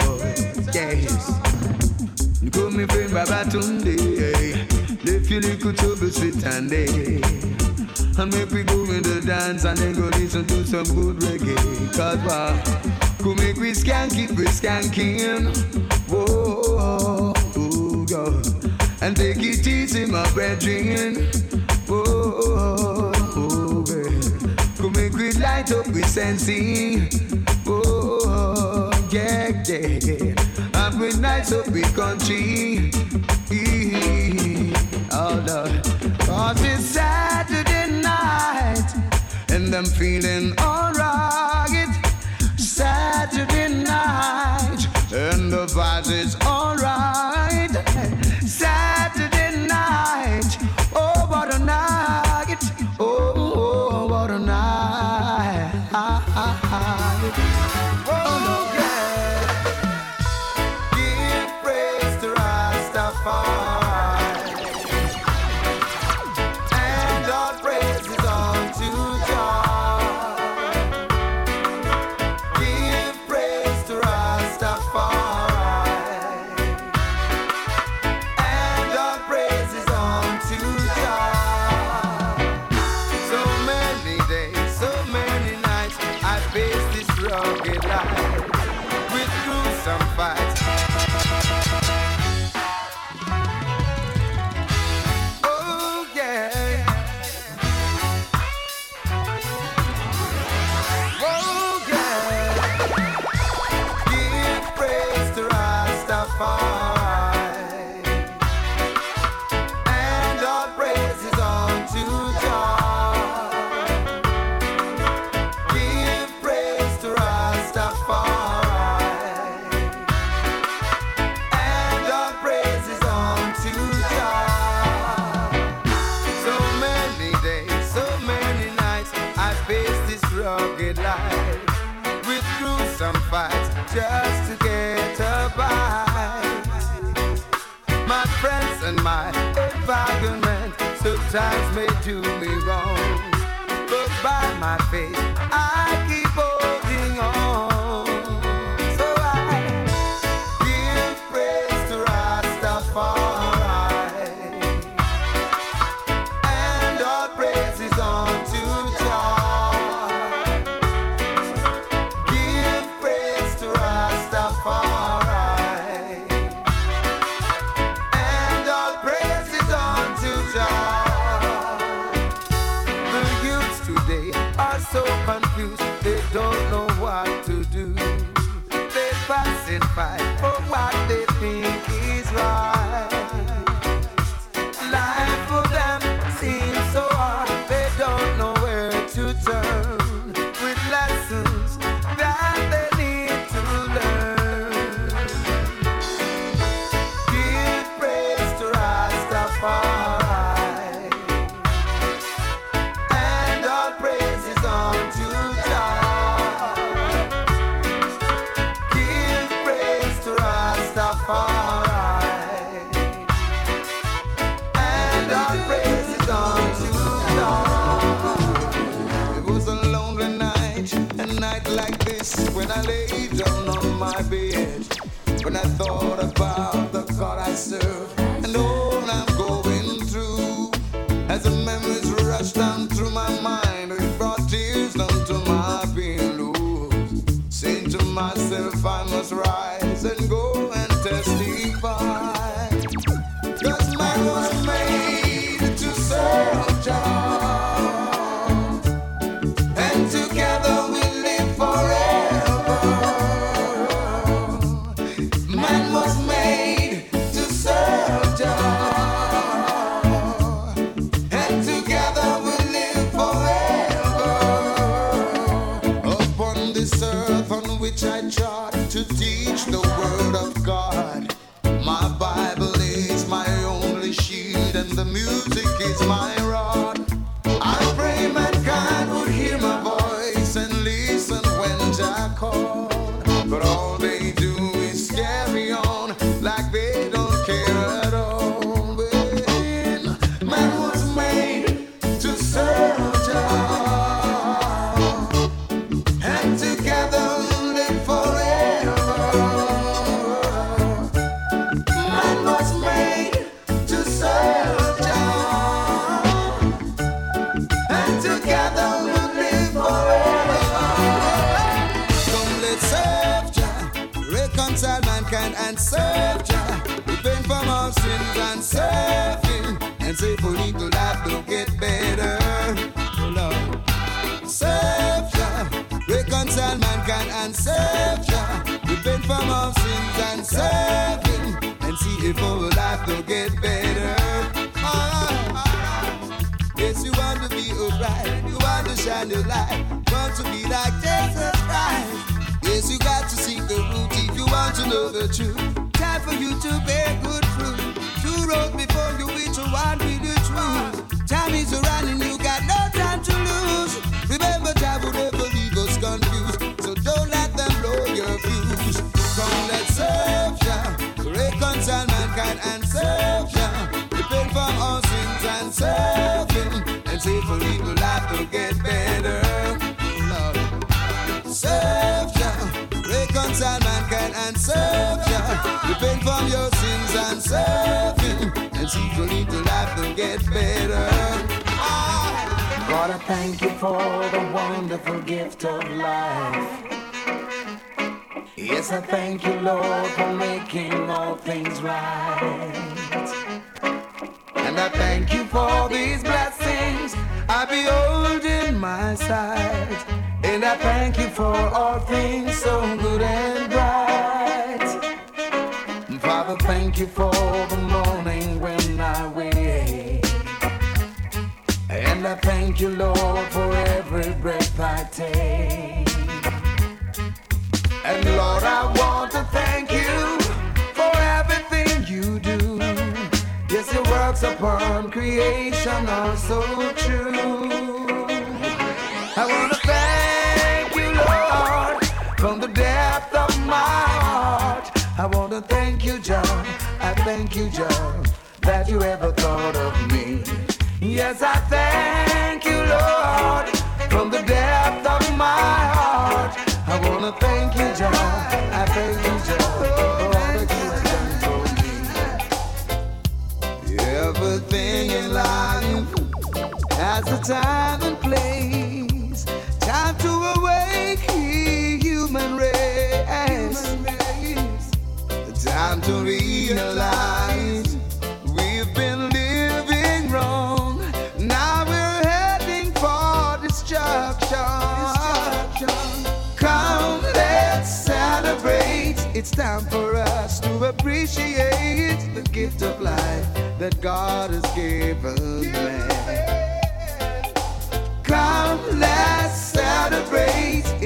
Yes. You call me friend Babatunde. Left your little trouble sweet and day. And make we go in the dance and then go listen to some good reggae. Cause uh, wow, could make we skank it, we skanking. Whoa, oh, God. And take it easy, my brethren. Whoa, oh, babe. Could make we light up with sensing. Whoa, oh, yeah, yeah, yeah and we nice up we country. Oh Lord, cause it's Saturday night and I'm feeling alright. Sometimes may do me wrong, but by my faith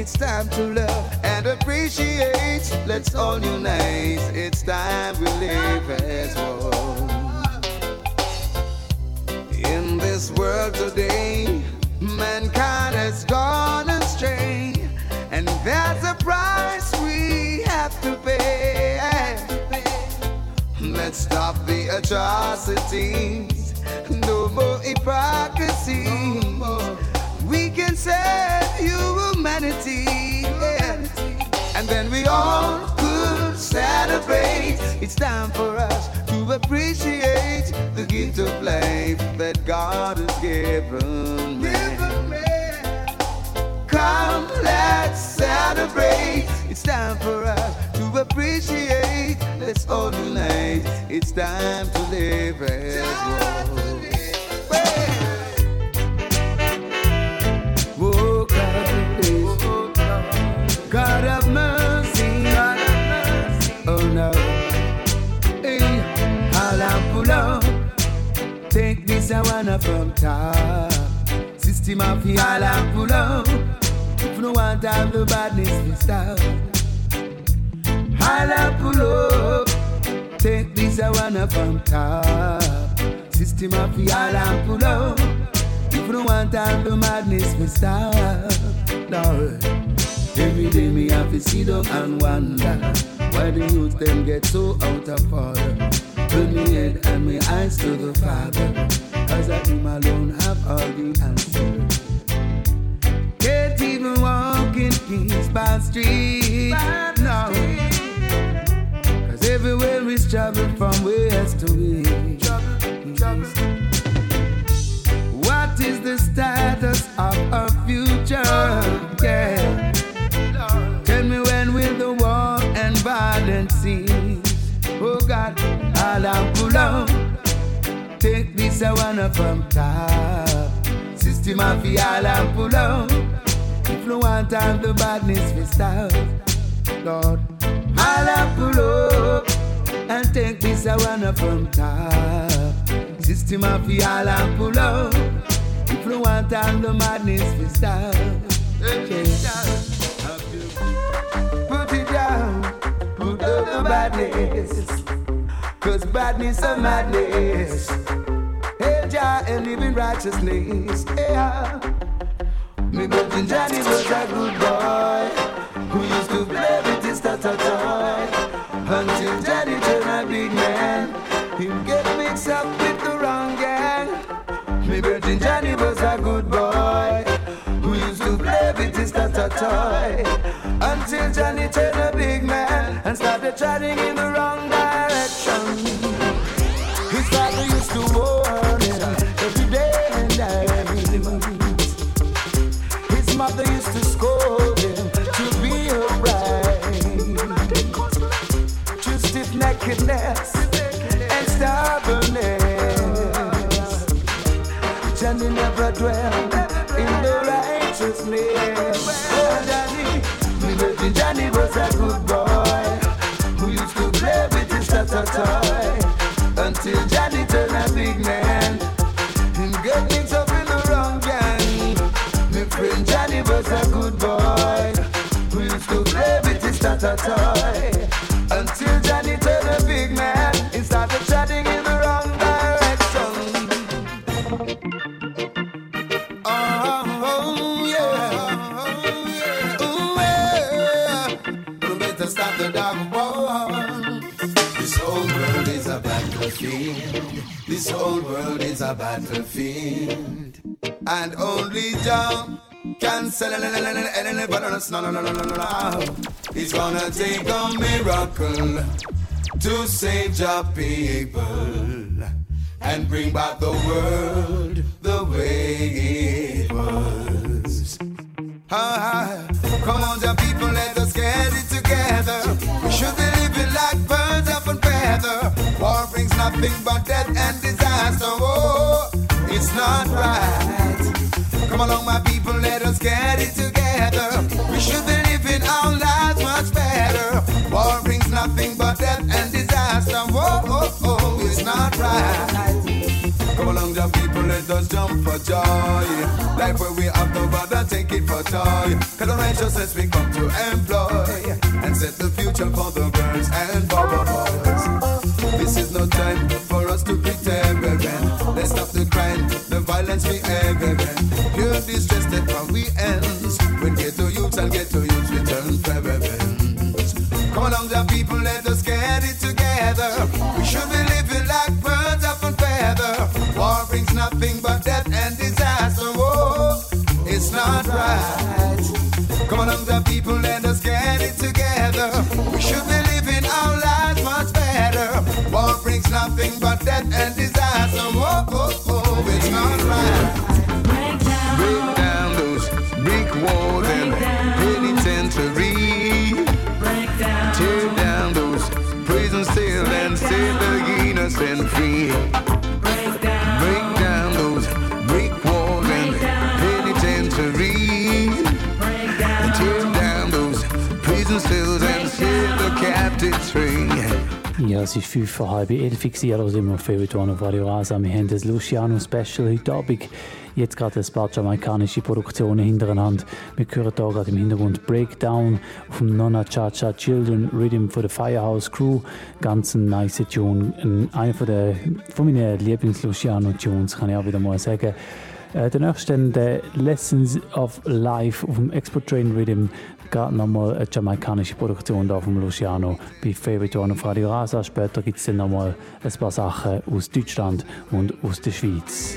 It's time to love and appreciate. Let's all unite. It's time we live as one. In this world today, mankind has gone astray, and that's a price we have to pay. Let's stop the atrocities. No more hypocrisy. No more can save humanity. Yeah. And then we all could celebrate. It's time for us to appreciate the gift of life that God has given me. Come, let's celebrate. It's time for us to appreciate. Let's all unite. It's time to live as one. Please. God have mercy. Oh no. Hey, I'll pull up. Take this I wanna from top. System of I'll pull up. If no want have the badness, we stop. I'll pull up. Take this I wanna from top. System of I'll pull up. If no want have the madness, we stop. No. Every day me have to sit down and wonder why the youth them get so out of order. Turn me head and my eyes to the Father, cause I him alone have all the answers. Can't even walk in peace by street, no. Cause everywhere is trouble from west to east. What is the status of our future? Yeah. Cease? Oh God, have pull out. Take this I wanna from top. System of the all have pull out. If no want have the badness we stop. Lord, have pull up and take this I wanna from top. System of the all have pull out. If no want have the madness we stop. Yeah. Down badness. Cause badness and madness. Hey, Jah, and living righteousness. Yeah. Me Virgin Johnny was a good boy who used to play with his tata toy. Until Johnny turned a big man, he get mixed up with the wrong gang. Me Virgin Johnny was a good boy to play with his tata toy. Until Johnny turned a big man and started chatting in the wrong direction. His father used to warn him every day and night. His mother used to scold him to be upright. To stiff neckedness tata toy until Johnny turned a big man. He started chatting in the wrong direction. Oh, oh yeah. Ooh, yeah. We better stop the dog war. This whole world is a battlefield. This whole world is a battlefield. And only John He's gonna take a miracle to save your people and bring back the world the way it was. Come on, your people, let us get it together. We should be living like birds of a feather. War brings nothing but death and disaster. Oh, it's not right. Come along, my people, let us get it together. We should be living our lives much better. War brings nothing but death and disaster. Oh, oh, oh, it's not right. Come along, the people, let us jump for joy. Life where we have no bother, take it for joy. Cause the righteousness we come to employ set the future for the girls and for the boys. This is no time for us to pretend, reverend. Let's stop the crime, the violence we evident. Pure distress that how we ends. When ghetto youths and ghetto youths return prevalence. Come along, the people, let us get it together. We should be living like birds of a feather. War brings nothing but death and disaster. Oh, it's not right. And Ja, es ist 5 vor halb 11 Uhr, also sind wir auf One auf Radio Rasa. Wir haben das Luciano Special heute Abend. Jetzt gerade ein paar jamaikanische Produktionen hintereinander. Wir hören hier gerade im Hintergrund Breakdown vom Nonna Cha Cha Children Rhythm for the Firehouse Crew. Ganz ein nice Tune. Einer von, von meinen Lieblings-Luciano-Tunes, kann ich auch wieder mal sagen. Äh, der nächste der Lessons of Life auf dem Export Train Rhythm. Gerade nochmal eine jamaikanische Produktion da vom Luciano bei Favorite One auf Radio Rasa. Später gibt es dann nochmal ein paar Sachen aus Deutschland und aus der Schweiz.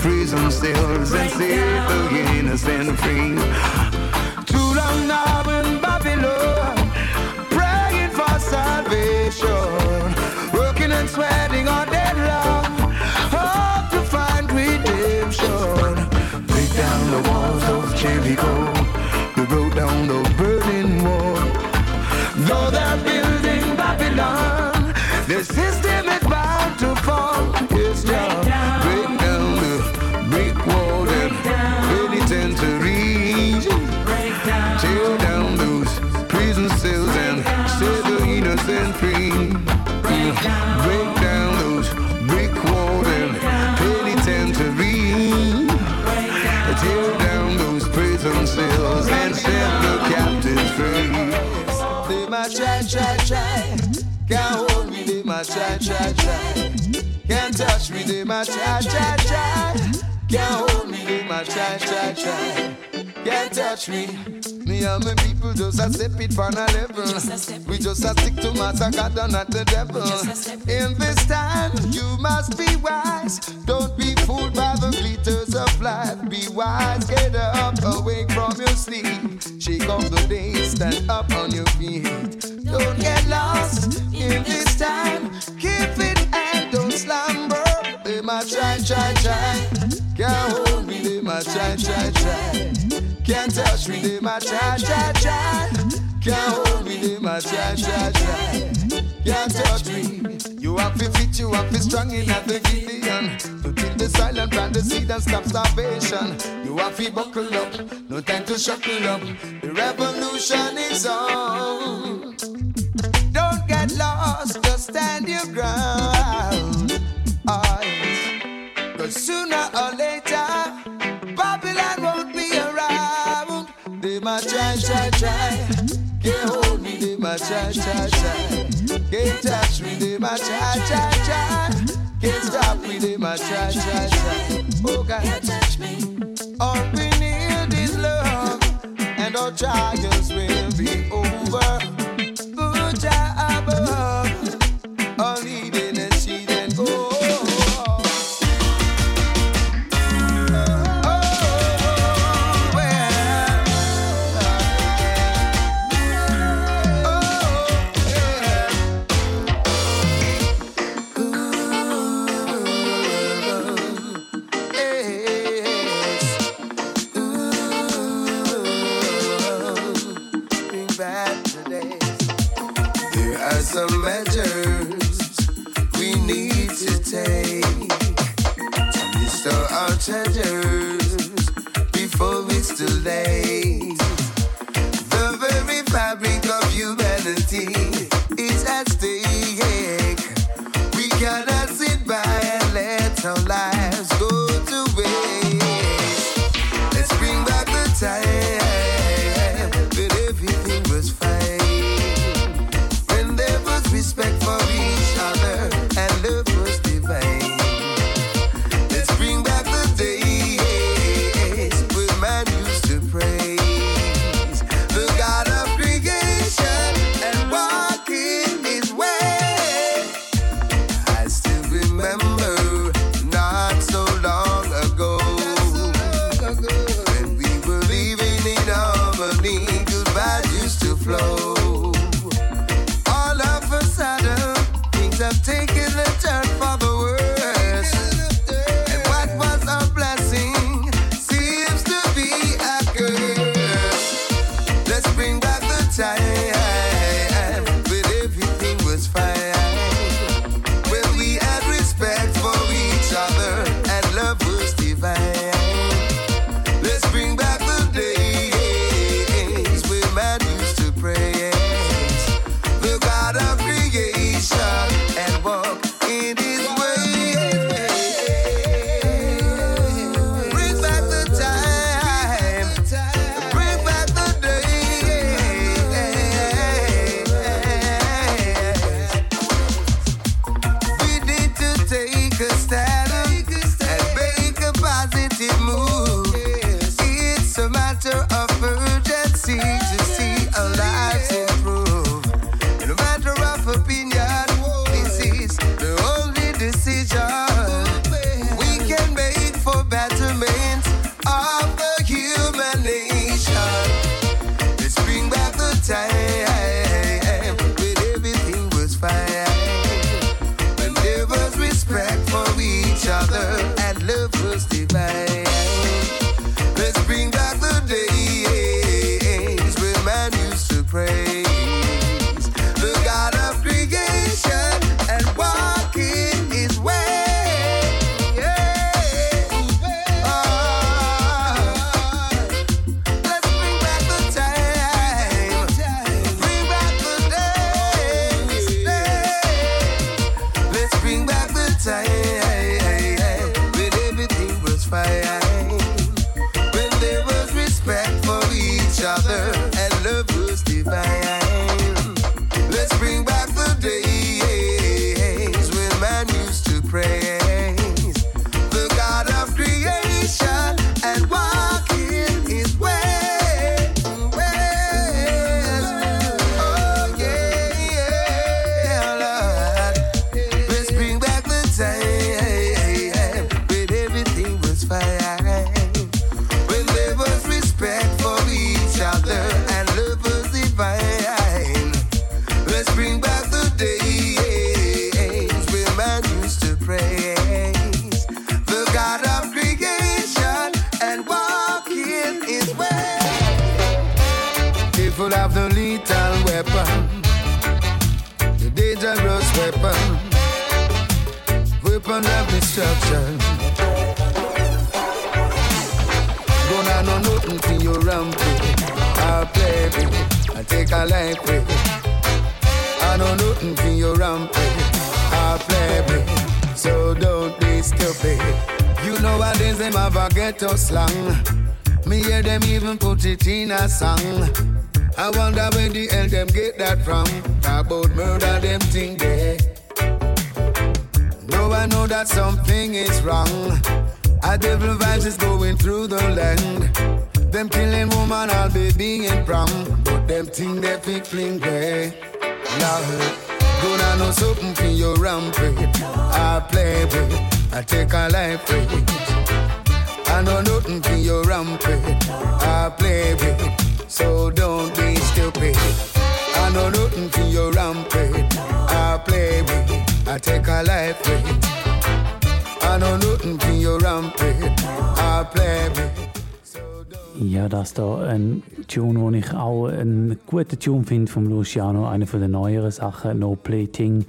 Prison cells and set the innocent free. Of they try, try. Can't hold me, might try, try, try. Can't touch me. Me and my people just a step it for a level. We just a stick to Master God and not the devil. In this time, you must be wise. Don't be fooled by the glitters of life. Be wise, get up, awake from your sleep. Shake off the day, stand up on your feet. Don't get lost in this time. Keep it and don't slumber. Try, try, try. Can't hold me, they might try, try, try. Can't touch me, they might try, try, try. Can't hold me, they might try, try, try. Can't touch me. You have to fit, you have to strong in at the Gideon. To till the silent plant the seed and stop starvation. You have to buckle up, no time to shuckle up. The revolution is on. Don't get lost, just stand your ground. Eyes. Sooner or later, Babylon won't be around. They might try, try, try. Can't hold me, they might try, try, try. Can't touch me, they might try, try, try. Can't stop me, they might try, try, try. Oh God, can't touch me. All we need is love, and our trials will be over. Take to restore our before it's too late. Tune finde vom Luciano, einer von den neueren Sachen, No Plating.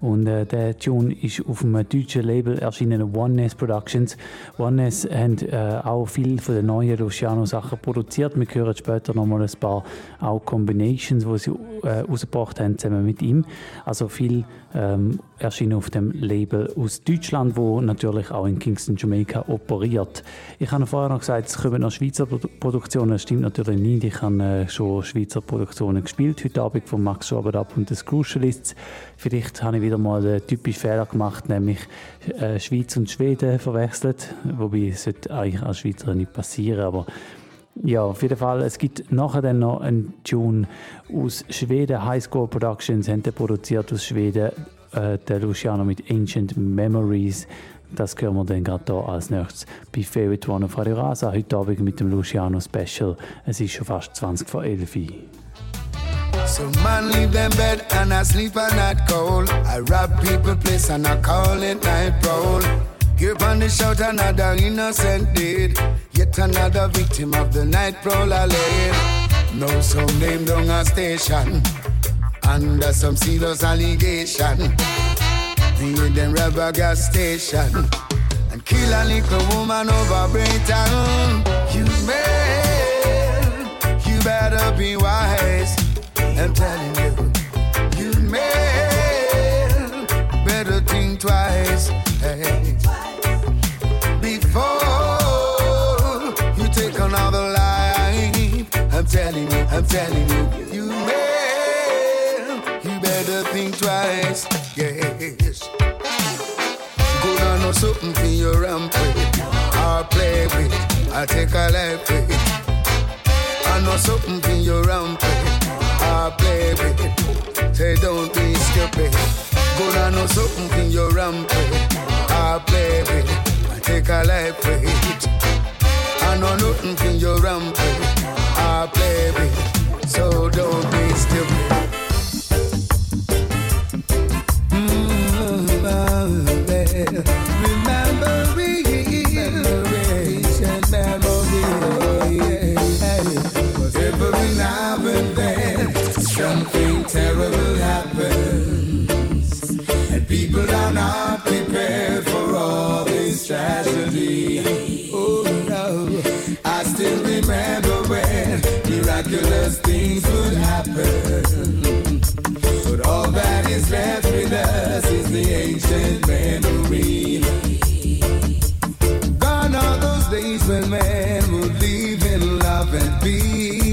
Und äh, der Tune ist auf einem deutschen Label erschienen, Oneness Productions. Oneness haben äh, auch viel von den neuen Luciano-Sachen produziert. Wir hören später nochmal ein paar auch Combinations, die sie äh, rausgebracht haben, zusammen mit ihm. Also viel ähm, erschienen auf dem Label aus Deutschland, wo natürlich auch in Kingston, Jamaica operiert. Ich habe vorher noch gesagt, es kommen noch Schweizer Produktionen. Das stimmt natürlich nicht. Ich habe äh, schon Schweizer Produktionen gespielt heute Abend von Max Schwaberab und den Crucialists. Vielleicht habe ich wieder mal einen typischen Fehler gemacht, nämlich äh, Schweiz und Schweden verwechselt. Wobei es sollte eigentlich als Schweizer nicht passieren, aber ja, auf jeden Fall. Es gibt nachher dann noch einen Tune aus Schweden. Highscore Productions haben produziert aus Schweden. Äh, der Luciano mit Ancient Memories. Das hören wir dann gerade hier als nächstes bei Favorite One auf Radio Rasa. Heute Abend mit dem Luciano Special. Es ist schon fast 20 vor 11 Uhr. So man leave them bed and I sleep at night cold. I rob people place and I call it night roll. Here on the shout another innocent deed. Yet another victim of the night prowl I. No some name down a station. Under some serious allegation. Me them a gas station. And kill a little woman over Brighton. You man, you better be wise. I'm telling you I'm telling you, you man, you better think twice. Yes. Go down know something for your rampage. I'll play with, I'll take a life with. I know something for your rampage. I'll play with. Say don't be stupid. Go down know something for your rampage. I'll play with. I take a life with. I know nothing for your rampage. So don't be stupid. Remember we Cause every now and then something terrible happens And people are not prepared for all this tragedy miraculous things would happen But all that is left with us is the ancient memory Gone are those days when man would live in love and peace.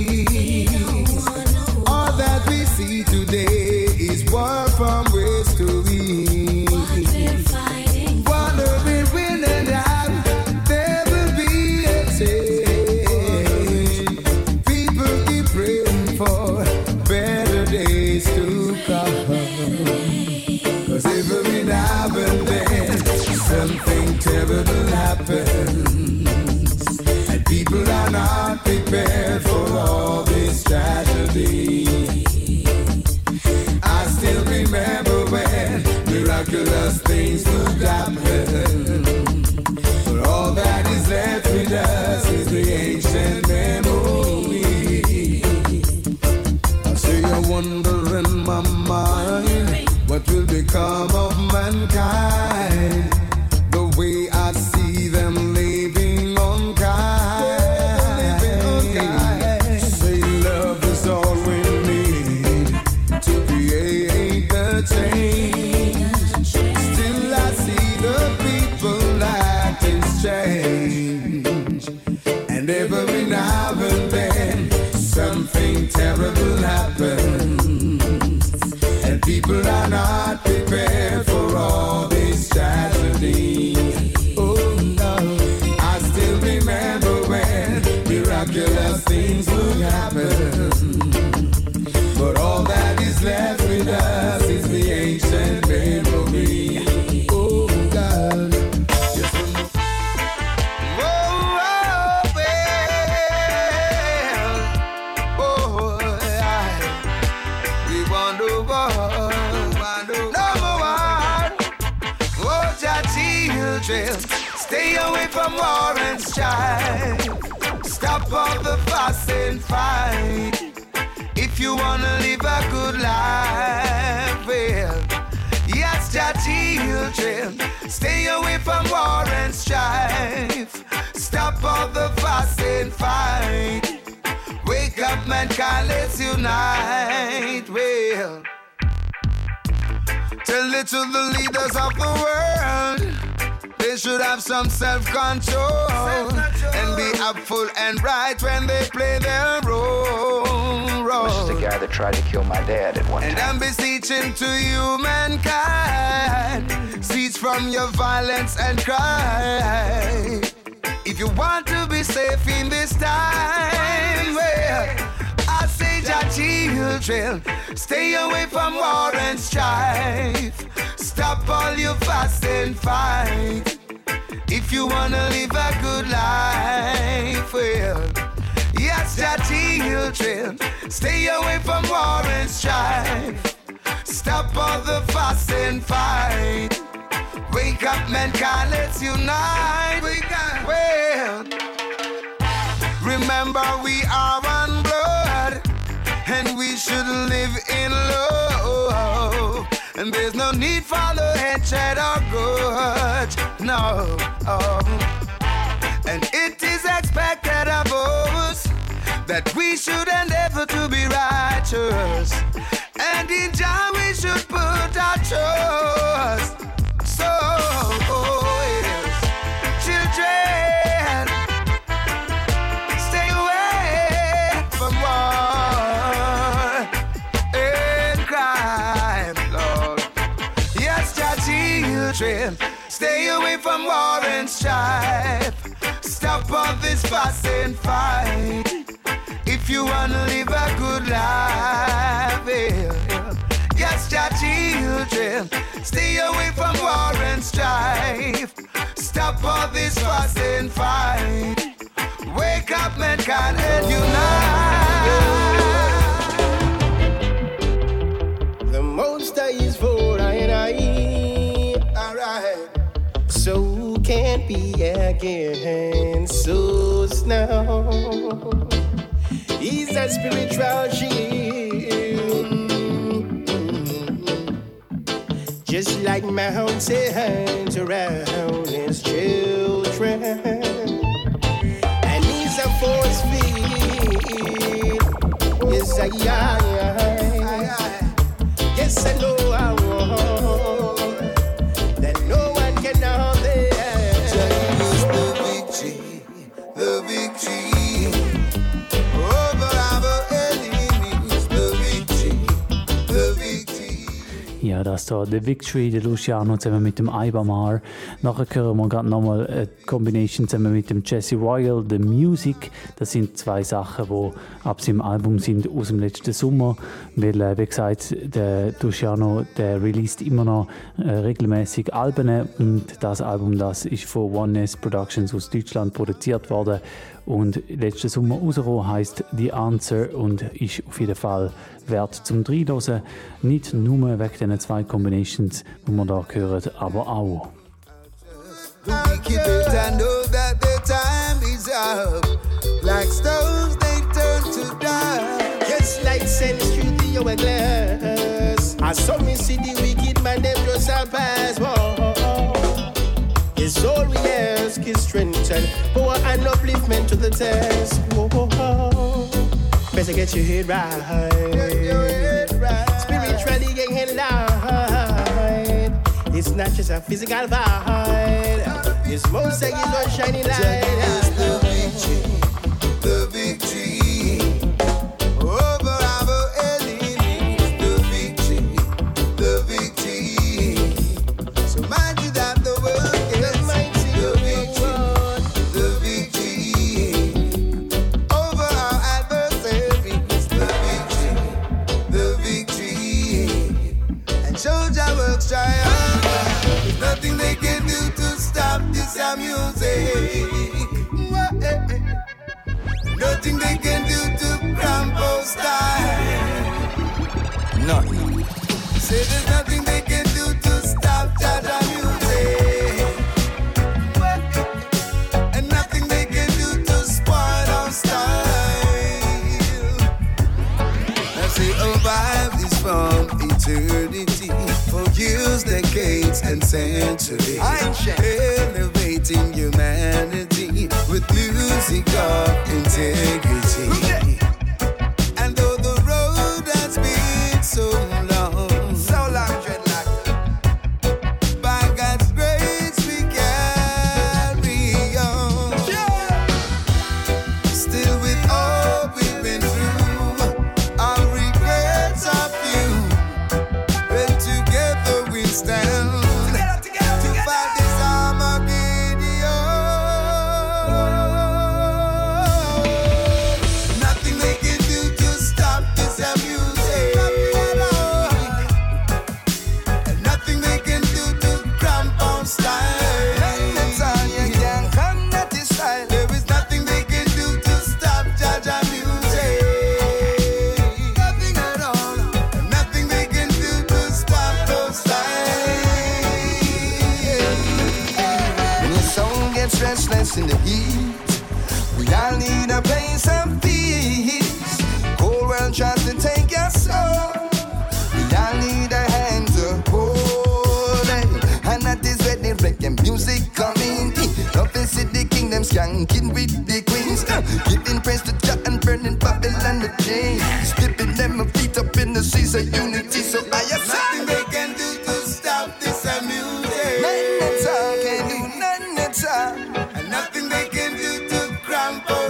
Happens. And people are not prepared for all this tragedy. I still remember when miraculous things would happen. Mankind, let's unite. Well, tell it to the leaders of the world. They should have some self-control and be upful and right when they play their role. This is the guy that tried to kill my dad at one And time. And I'm beseeching to you, mankind, cease from your violence and crime. If you want to be safe in this time, well, I say, your children, stay away from war and strife. Stop all your fuss and fight. If you wanna live a good life, well, yes, your children, stay away from war and strife. Stop all the fuss and fight. Wake up, mankind, let's unite. Wake up, well. Remember, we are one and we should live in love. And there's no need for the hatred or grudge, no. And it is expected of us that we should endeavor to be righteous. And in Jah we should put our trust. Stay away from war and strife. Stop all this fuss and fight. If you wanna live a good life, yeah, yes, your children, stay away from war and strife. Stop all this fuss and fight. Wake up, mankind, and unite. Can't be against us now. He's a spiritual shield. Just like mountains around his children. And he's a force field. Yes, I, I, Yes, I know I das da The Victory, der Luciano zusammen mit dem Ibamar. Nachher hören wir gerade nochmal eine Combination zusammen mit dem Jesse Royal, The Music. Das sind zwei Sachen, die ab seinem Album sind aus dem letzten Sommer. Weil, äh, wie gesagt, der Luciano, der released immer noch äh, regelmäßig Alben und das Album, das ist von Oneness Productions aus Deutschland produziert worden und letzten Sommer rausgekommen, heisst The Answer und ist auf jeden Fall wert zum Reinhören. Nicht nur wegen diesen zwei Combinations, die wir hier hören, aber auch. The wicked better know that the time is up. Like stones, they turn to dust. Yes, light sends through the hourglass. I saw me see the wicked man, them shall pass. Whoa. It's all we ask is strength and power and upliftment to the test. Whoa, whoa, whoa. Better get your head right. Spiritually getting light. It's not just a physical vibe. It's most like it's shining light. Nothing they can do to cramp style. Nothing. Say there's nothing they can do to stop Jaja music. And nothing they can do to spoil our style. As they survive this from eternity for years, decades, and centuries. Elevating humanity with music of integrity.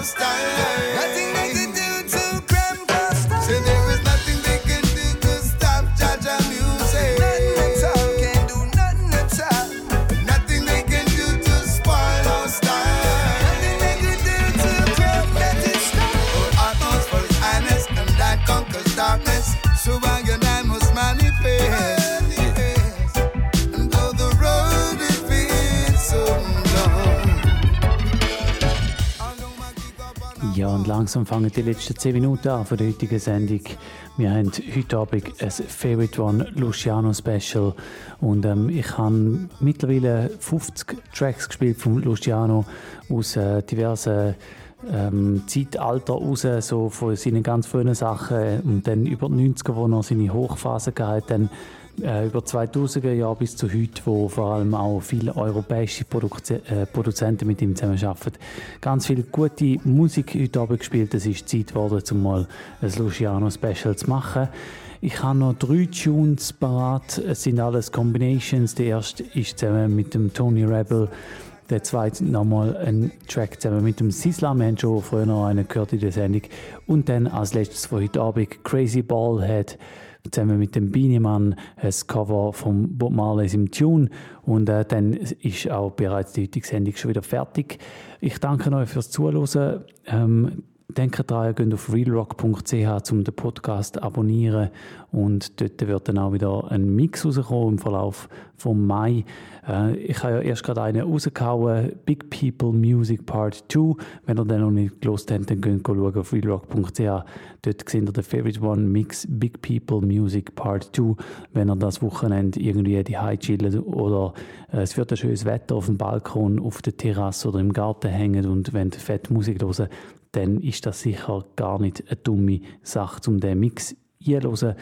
Cramp our langsam fangen die letzten 10 Minuten an von der heutigen Sendung. Wir haben heute Abend ein Favorite One Luciano Special und ähm, ich habe mittlerweile 50 Tracks gespielt von Luciano aus äh, diversen ähm, Zeitalter raus, so von seinen ganz frühen Sachen und dann über die 90er, wo er seine Hochphase gehabt dann äh, über 2000er Jahre bis zu heute, wo vor allem auch viele europäische Produze äh, Produzenten mit ihm zusammenarbeiten. Ganz viel gute Musik heute Abend gespielt. Es ist Zeit geworden, um mal ein Luciano-Special zu machen. Ich habe noch drei Tunes parat. Es sind alles Combinations. Der erste ist zusammen mit dem Tony Rebel. Der zweite nochmal ein Track zusammen mit dem Sisla. Wir haben schon früher noch einen gehört in der Sendung. Und dann als letztes von heute Abend Crazy Ballhead zusammen mit dem Beanie-Mann ein Cover von Bob Marley im Tune und äh, dann ist auch bereits die heutige Sendung schon wieder fertig. Ich danke euch fürs Zuhören. Ähm, Denkt daran, ihr geht auf realrock.ch, um den Podcast zu abonnieren. Und dort wird dann auch wieder ein Mix rauskommen im Verlauf vom Mai. Äh, ich habe ja erst gerade einen rausgehauen, Big People Music Part 2. Wenn ihr den noch nicht gelost habt, dann könnt ihr schauen auf realrock.ch. Dort seht ihr den Favorite One Mix Big People Music Part 2. Wenn ihr das Wochenende irgendwie die High chillen oder äh, es wird ein schönes Wetter auf dem Balkon, auf der Terrasse oder im Garten hängen und wenn fett Musik hören, dann ist das sicher gar nicht eine dumme Sache, um den Mix einzuhören.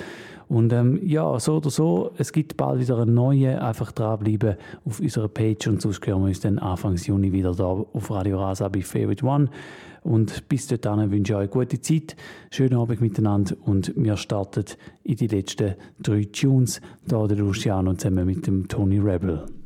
Und ähm, ja, so oder so, es gibt bald wieder eine neue. Einfach dranbleiben auf unserer Page und sonst hören wir uns dann Anfang Juni wieder da auf Radio Rasa bei Favorite One. Und bis dahin wünsche ich euch gute Zeit, schönen Abend miteinander und wir starten in die letzten drei Tunes, da der Luciano zusammen mit dem Tony Rebel.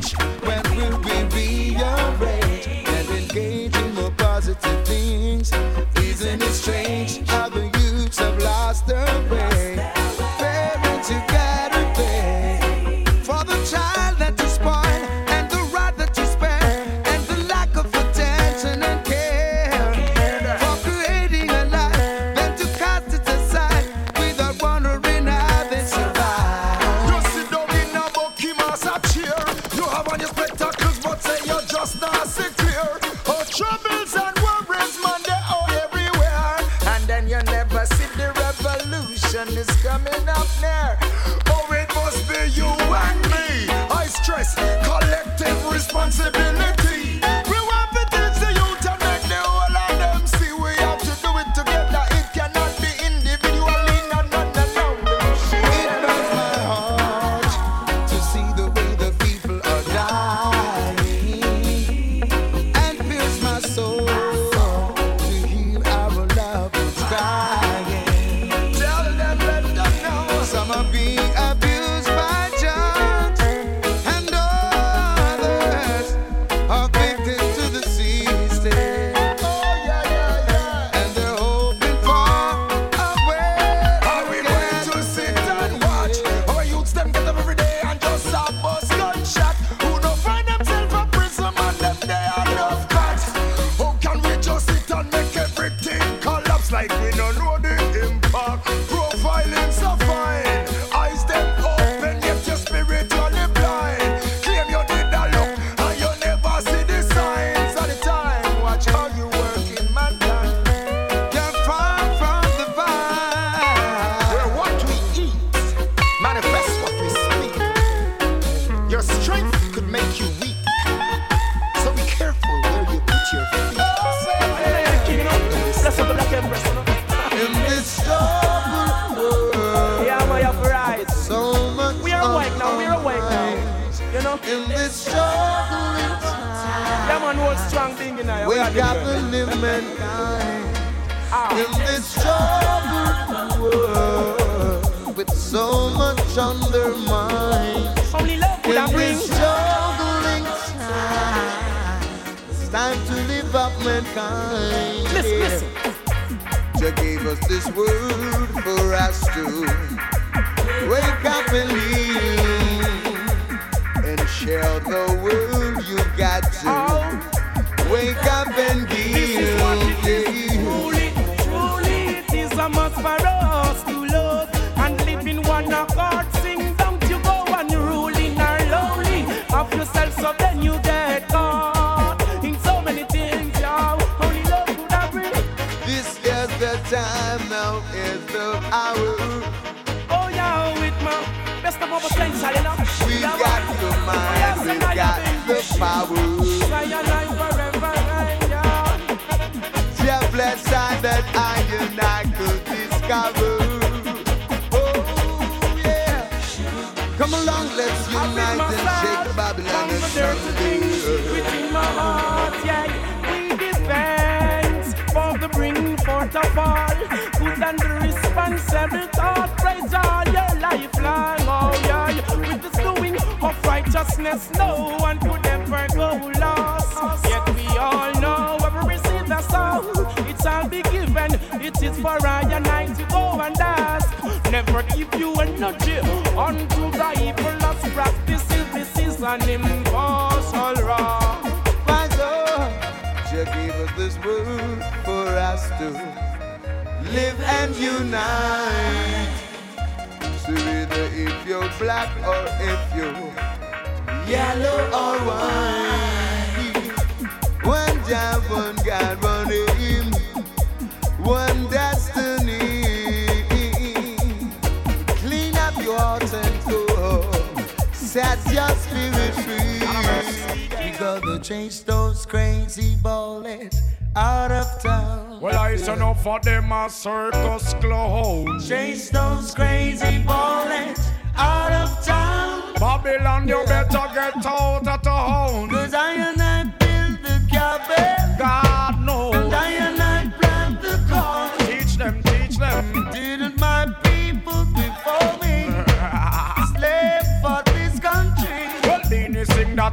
change. When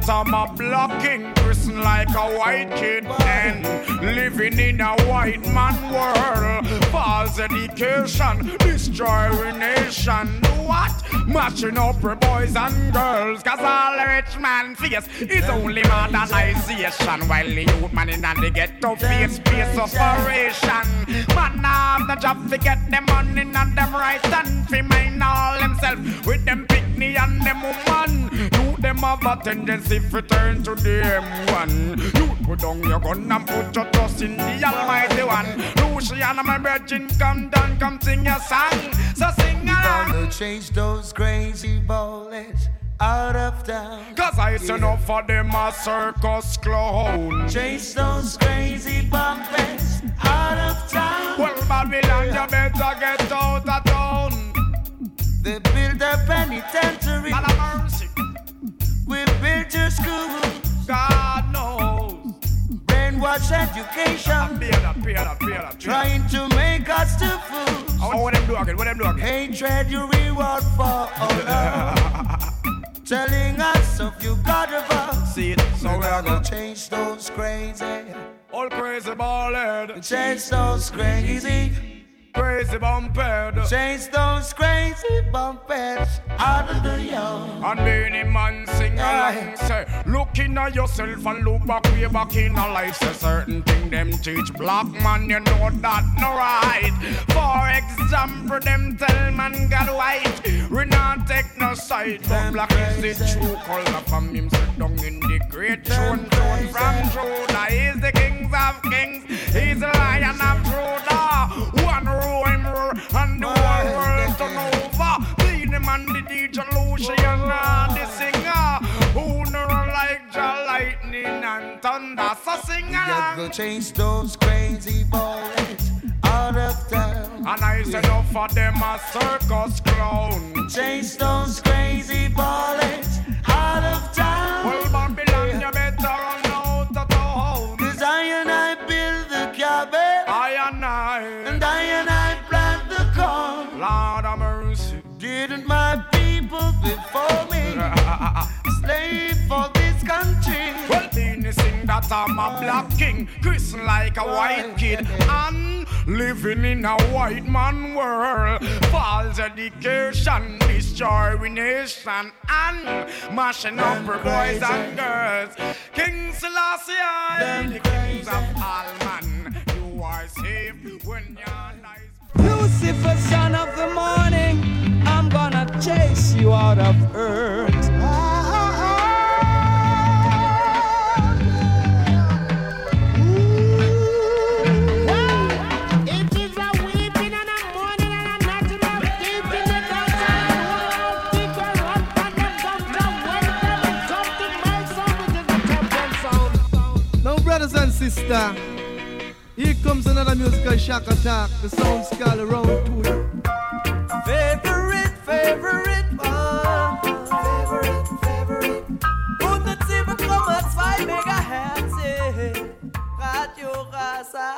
that I'm a blocking person like a white kid and living in a white man world. False education, destroying nation. What? Matching up with boys and girls. Cause all the rich man face is only modernization. While the youth man in the ghetto face space operation. Man have the job to get them money and them right and fi mind all themselves with them picnic and them woman. You them have a tendency to turn to the M1. You put down your gun and put your trust in the Almighty One. Luciano, my virgin, come down, come sing your song. So sing along. Gonna chase those crazy bullets out of town. Cause I send up for them a circus clown. Chase those crazy bumpers out of town. Well, Babylon, you better get out of town. They build a penitentiary. God have mercy. We built your school. God knows. Brainwash education. Pay that, pay that, pay that. Trying to make us to fools. Oh, what them do again? What them do again? Hatred you reward for all love. Telling us if you got a box. See it. So So we we're gonna change those crazy. all crazy baldhead, Change those crazy. Crazy bumphead. Change those crazy bumpers. Out of the yard. And many man sing along say Looking at yourself and look back way back in a life. Say certain thing them teach. Black man you know that no right. For example them tell man God white. We not take no side But black is the true color from him. Sit down in the great throne throne from Judah. He's the kings of kings. He's the lion of Judah One him and the whole world turn over. Be the man the DJ Lucian and the singer. Who never like the lightning and thunder? So sing along. gonna change those crazy bullets out of town. And I said enough for them a circus clown. Change those crazy bullets out of town. Well Didn't my people before me slave for this country? Well, Beenie sing that I'm a black king, Christian like a white kid, and living in a white man world. False education, destroying nation, and mashing up for boys and girls. King Selassie, the kings of all man, you are safe when you're nice. Lucifer, son of the morning, I'm gonna chase you out of earth. It is a weeping and a mourning and a knocking of in the downside. People run from them downtown. When they come to my sound, it is the champion sound. Now, brothers and sisters, here comes another musical shock attack. The sound skull around to you. Favorite, favorite one. Favorite, favorite. 107,2 Megahertz. Radio Rasa.